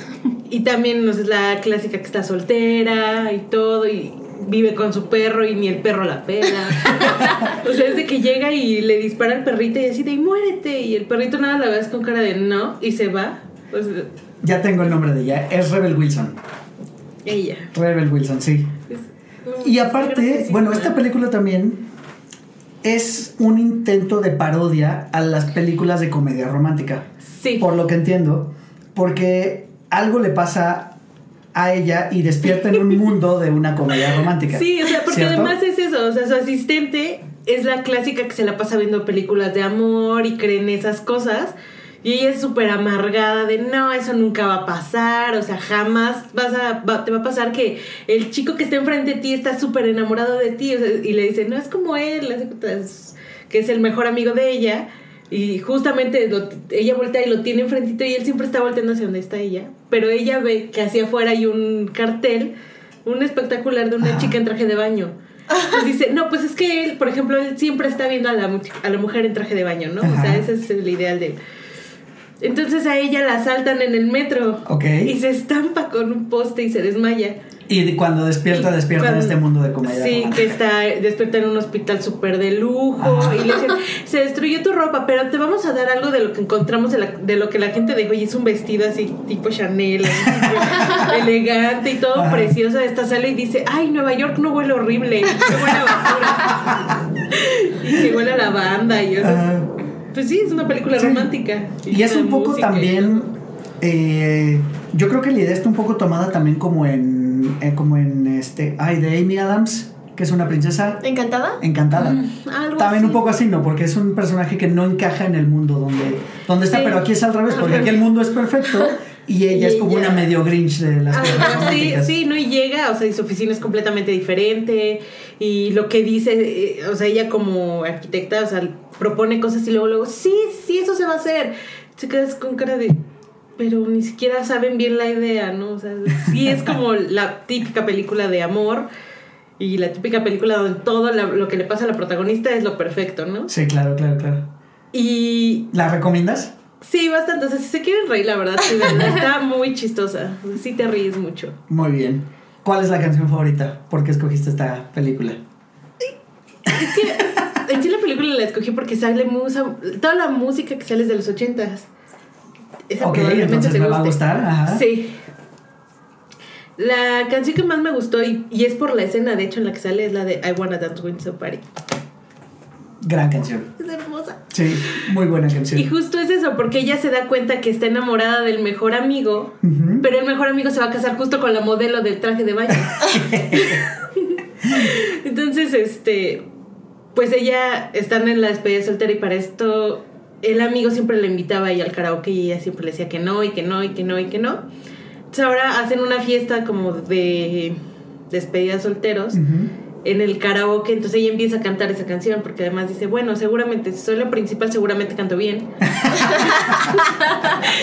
Y también no sé, es la clásica que está soltera y todo y vive con su perro y ni el perro la pela. o sea, es de que llega y le dispara al perrito y así de y muérete. Y el perrito nada la ves con cara de no y se va. O sea, Ya tengo el nombre de ella. Es Rebel Wilson. ella. Rebel Wilson, sí. Y aparte, bueno, esta película también es un intento de parodia a las películas de comedia romántica. Sí. Por lo que entiendo. Porque algo le pasa a ella y despierta en un mundo de una comedia romántica. Sí, o sea, porque ¿Cierto? además es eso, o sea, su asistente es la clásica que se la pasa viendo películas de amor y creen esas cosas. Y ella es súper amargada de no, eso nunca va a pasar, o sea, jamás vas a, va- te va a pasar que el chico que está enfrente de ti está súper enamorado de ti o sea, y le dice, no es como él, que es el mejor amigo de ella. Y justamente lo- ella voltea y lo tiene enfrentito y él siempre está volteando hacia donde está ella. Pero ella ve que hacia afuera hay un cartel, un espectacular de una Ajá. chica en traje de baño. Entonces dice, no, pues es que él, por ejemplo, él siempre está viendo a la, a la mujer en traje de baño, ¿no? O sea, ese es el ideal de él. Entonces a ella la asaltan en el metro. Ok. Y se estampa con un poste y se desmaya. Y cuando despierta, Y despierta en cuando- este mundo de comedia. Sí, que está despierta en un hospital súper de lujo Ajá. y le dicen, se destruyó tu ropa, pero te vamos a dar algo de lo que encontramos, de, la- de lo que la gente dejó y es un vestido así tipo Chanel, así, elegante y todo Ajá. precioso. Esta sale y dice, ay, Nueva York no huele horrible, no huele a basura. y se huele a lavanda y eso. Pues sí, es una película Sí. romántica. Y es un poco también. eh, yo creo que la idea está un poco tomada también como en. eh, como en este. Ay, de Amy Adams, que es una princesa ¿Encantada? encantada. Mm, algo También un poco así, ¿no? Porque es un personaje que no encaja en el mundo donde, donde está, Sí. pero aquí es al revés, porque aquí el mundo es perfecto y ella Y es como ella- una medio grinch de las cosas Ajá, sí, románticas. sí, no, y llega, o sea, y su oficina es completamente diferente, y lo que dice, eh, o sea, ella como arquitecta, o sea, propone cosas y luego, luego, sí, sí, eso se va a hacer. Te quedas con cara de, pero ni siquiera saben bien la idea, ¿no? O sea, sí es como la típica película de amor, y la típica película donde todo lo que le pasa a la protagonista es lo perfecto, ¿no? Sí, claro, claro, claro. Y ¿La recomiendas? sí, bastante, o sea, si se quieren reír, la verdad, sí, está muy chistosa, sí te ríes mucho. Muy bien. ¿Cuál es la canción favorita? ¿Por qué escogiste esta película? Es que en sí la película la escogí porque sale musa, toda la música que sale de los ochentas. Esa ok, entonces te me va a gustar. Ajá. Sí. La canción que más me gustó y, y es por la escena, de hecho, en la que sale es la de I Wanna Dance with Somebody. Gran canción. Es hermosa. Sí, muy buena canción. Y justo es eso, porque ella se da cuenta que está enamorada del mejor amigo, pero el mejor amigo se va a casar justo con la modelo del traje de baño. Entonces, este, pues ella están en la despedida soltera y para esto el amigo siempre le invitaba a ella al karaoke y ella siempre le decía que no y que no y que no y que no. Entonces ahora hacen una fiesta como de despedida solteros. En el karaoke, entonces ella empieza a cantar esa canción porque además dice, bueno, seguramente si soy la principal seguramente canto bien.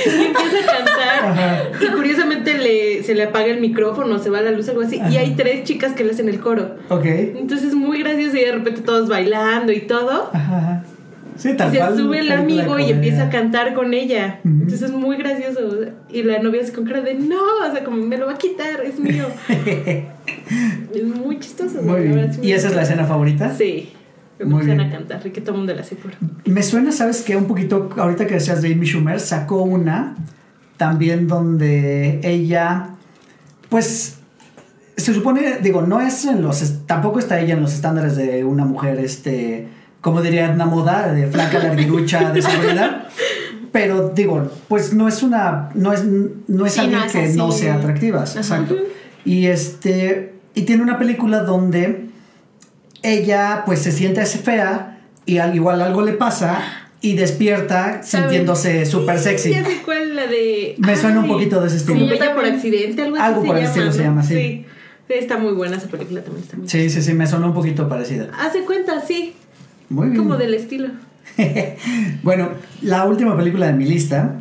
y empieza a cantar Ajá. y curiosamente le, se le apaga el micrófono, se va la luz, algo así, y hay tres chicas que le hacen el coro. Ok. Entonces es muy gracioso y de repente todos bailando y todo. Ajá. Sí, tal Y se sube el amigo y empieza a cantar con ella. Entonces es muy gracioso. Y la novia así con cara de no, o sea, como me lo va a quitar, es mío. es muy chistoso. Muy bien. ¿Y esa es la escena favorita? Sí. Muy empiezan bien. a cantar y que todo el mundo la hace por. Me suena, ¿sabes qué? Un poquito, ahorita que decías de Amy Schumer, sacó una también donde ella, pues, se supone, digo, no es en los, tampoco está ella en los estándares de una mujer, este, como diría Edna Moda, de flaca, larguirucha, de seguridad. Pero digo, pues no es una, no es, no es Sí, alguien no es que así. no sea atractiva, exacto. Y este, y tiene una película donde ella pues se siente fea y al igual algo le pasa y despierta sintiéndose súper sexy. Ya sé cuál, la de. Me suena un poquito de ese estilo. Sí, por accidente, algo así. Algo por el estilo se llama, sí. Sí. Sí, Está muy buena esa película también. Está muy Sí, sí, sí, me sonó un poquito parecida. Hace cuenta, sí. Muy bien. Como del estilo. bueno, la última película de mi lista,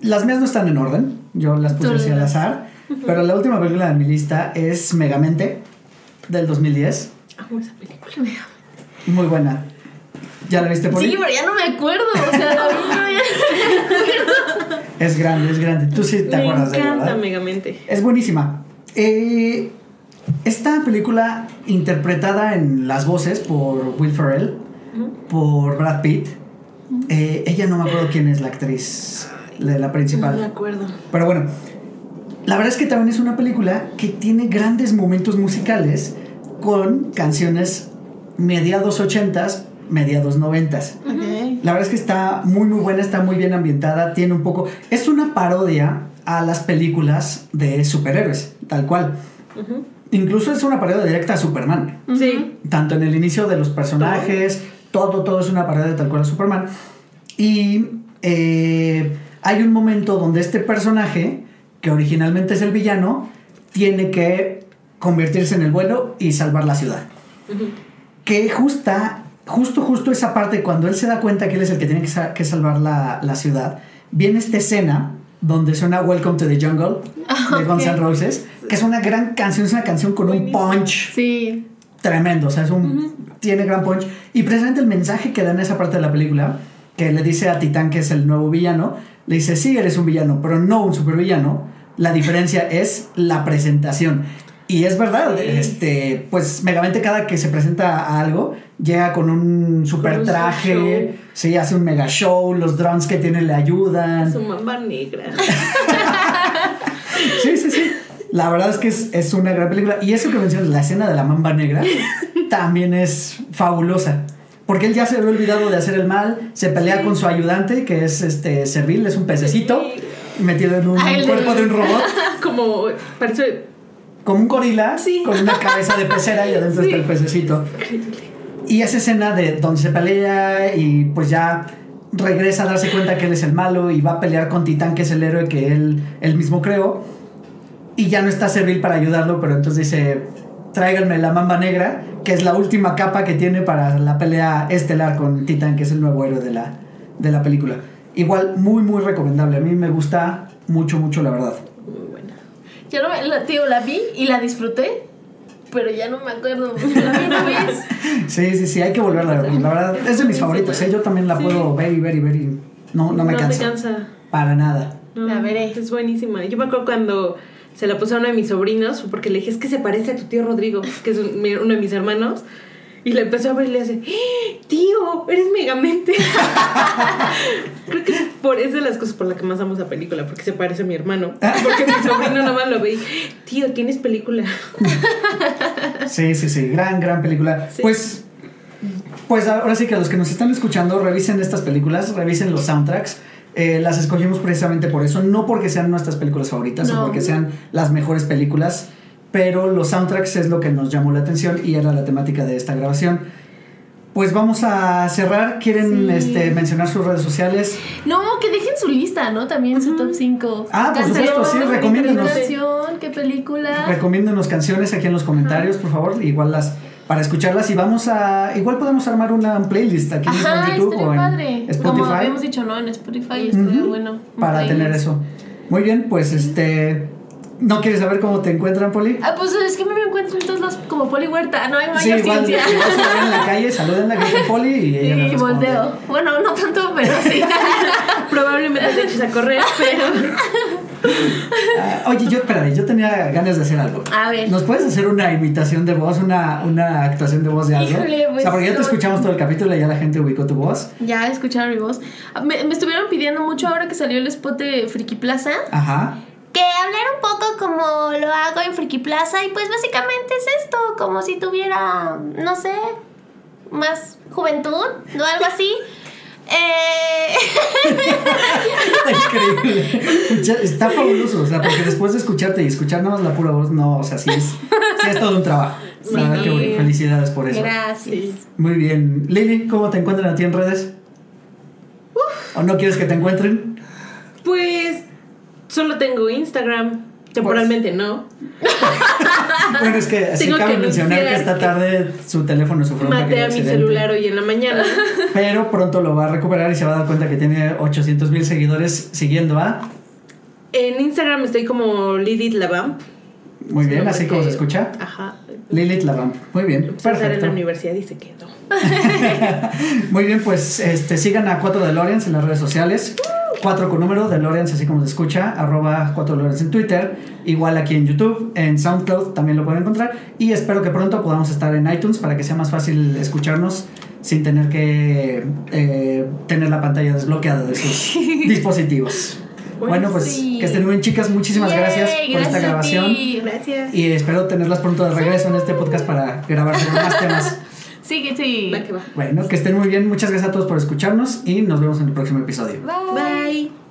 las mías no están en orden, yo las puse así al azar, pero la última película de mi lista es Megamente del 2010, Amo esa película. muy buena. ¿Ya la viste por Sí, ahí? pero ya no me acuerdo. O sea, la vi, ya- Es grande, es grande. Tú sí te Me acuerdas de ella, encanta ¿verdad? Megamente. Es buenísima. Eh, esta película interpretada en las voces por Will Ferrell, por Brad Pitt. eh, ella no me acuerdo quién es la actriz, la, la No principal. me acuerdo. Pero bueno, la verdad es que también es una película que tiene grandes momentos musicales con canciones mediados 80s, mediados 90s. Ok. La verdad es que está muy muy buena, está muy bien ambientada, tiene un poco... Es una parodia a las películas de superhéroes, tal cual. Incluso es una parodia directa a Superman. Sí. Tanto en el inicio de los personajes, todo, todo es una parodia tal cual a Superman. Y eh, hay un momento donde este personaje, que originalmente es el villano, tiene que convertirse en el bueno y salvar la ciudad. Que justa, justo, justo esa parte, cuando él se da cuenta que él es el que tiene que, sa- que salvar la, la ciudad, viene esta escena donde suena Welcome to the Jungle de Guns N'. Roses, que es una gran canción, es una canción con un punch Sí. Tremendo, o sea, es un, tiene gran punch. Y precisamente el mensaje que da en esa parte de la película, que le dice a Titán que es el nuevo villano, le dice, sí, eres un villano, pero no un supervillano. La diferencia es la presentación. Y es verdad, Sí. este, pues Megamente cada que se presenta a algo, llega con un super traje, sí, hace un mega show, los drones que tiene le ayudan. Su mamba negra. Sí, sí, sí. La verdad es que es, es una gran película. Y eso que mencionas, la escena de la mamba negra, también es fabulosa. Porque él ya se había olvidado de hacer el mal, se pelea con su ayudante, que es este Servil, es un pececito, metido en un Ay, cuerpo de un robot, Como parece como un gorila, Sí. con una cabeza de pecera y adentro está el pececito. Y esa escena de donde se pelea y pues ya regresa a darse cuenta que él es el malo y va a pelear con Titán, que es el héroe que él, él mismo creó. Y ya no está Servil para ayudarlo, pero entonces dice, tráiganme la mamba negra, que es la última capa que tiene para la pelea estelar con Titán, que es el nuevo héroe de la, de la película. Igual, muy, muy recomendable. A mí me gusta mucho, mucho, la verdad. muy buena. Yo no me, la, tío, la vi y la disfruté, pero ya no me acuerdo. La vi una vez. Sí, sí, sí, hay que volverla a ver. La verdad, es de mis Sí, favoritos. sí. ¿eh? Yo también la Sí. puedo ver y ver y ver y no, no me no canso. te cansa. Para nada. No, La veré. Es buenísima. Yo me acuerdo cuando se la puse a uno de mis sobrinos, porque le dije, es que se parece a tu tío Rodrigo, que es un- uno de mis hermanos. Y le empezó a ver y le hace, ¡Eh, tío, eres megamente. Creo que por eso es de las cosas por las que más amo esa película, porque se parece a mi hermano. Porque mi sobrino nomás lo ve y, tío, tienes película. Sí, sí, sí. Gran, gran película. Sí. Pues. Pues ahora sí que a los que nos están escuchando, revisen estas películas, revisen los soundtracks. Eh, las escogimos precisamente por eso, no porque sean nuestras películas favoritas o No. porque sean las mejores películas, pero los soundtracks es lo que nos llamó la atención y era la temática de esta grabación. Pues vamos a cerrar. ¿Quieren Sí. este, mencionar sus redes sociales? No, que dejen su lista, ¿no? También su top 5. Ah, por supuesto, sí, recomiéndenos. ¿Qué canción? ¿Qué película? Recomiéndenos canciones aquí en los comentarios, por favor. Igual las para escucharlas y vamos a igual podemos armar una playlist aquí Ajá, en YouTube o en padre. Como Spotify habíamos dicho, ¿no? En Spotify estaría Ujú, bueno. para playlist. tener eso. Muy bien, pues este ¿no quieres saber cómo te encuentran, Poli? Ah, pues es que me encuentro en todos los como Poli Huerta, no hay Sí, mayor ciencia. igual si la ven en la calle, Poli y ella volteo. Bueno, no tanto, pero sí. Probablemente te eches a correr, pero Ah, oye, yo, yo tenía ganas de hacer algo. A ver. ¿Nos puedes hacer una imitación de voz, una, una actuación de voz de algo? Híjole, o pues, sea, porque ya te escuchamos todo el capítulo y ya la gente ubicó tu voz. Ya escucharon mi voz. Ah, Me, me estuvieron pidiendo mucho ahora que salió el spot de Friki Plaza. Ajá. Que hablar un poco como lo hago en Friki Plaza y pues básicamente es esto, como si tuviera, no sé, más juventud o algo así. Eh... Increíble. Está fabuloso, o sea, porque después de escucharte y escuchar nada más la pura voz, no, o sea, sí es, sí es todo un trabajo. Sí. verdad que bueno, felicidades por eso. Gracias. Muy bien. Lili, ¿cómo te encuentran a ti en redes? ¿O no quieres que te encuentren? pues solo tengo Instagram. Temporalmente no. Bueno, es que sí Tengo cabe que mencionar que esta tarde su teléfono sufrió un pequeño a mi accidente. celular hoy en la mañana. Pero pronto lo va a recuperar y se va a dar cuenta que tiene 800 mil seguidores siguiendo a... En Instagram estoy como Lidit Lavamp. Muy bien, así como se escucha. Ajá. Lilith Lavamp. Muy bien, estar en la perfecto. universidad y se quedó. Muy bien, pues este, sigan a 4 DeLoreans en las redes sociales. 4 con número, DeLoreans, así como se escucha, arroba 4 DeLoreans en Twitter. Igual aquí en YouTube, en SoundCloud también lo pueden encontrar. Y espero que pronto podamos estar en iTunes para que sea más fácil escucharnos sin tener que eh, tener la pantalla desbloqueada de sus dispositivos. Bueno, pues Sí. que estén muy bien, chicas. Muchísimas Yay, gracias por esta gracias grabación. Gracias. Y espero tenerlas pronto de regreso en este podcast para grabar sobre más temas. Sí, que sí. Va que va. Bueno, que estén muy bien. Muchas gracias a todos por escucharnos y nos vemos en el próximo episodio. Bye. Bye.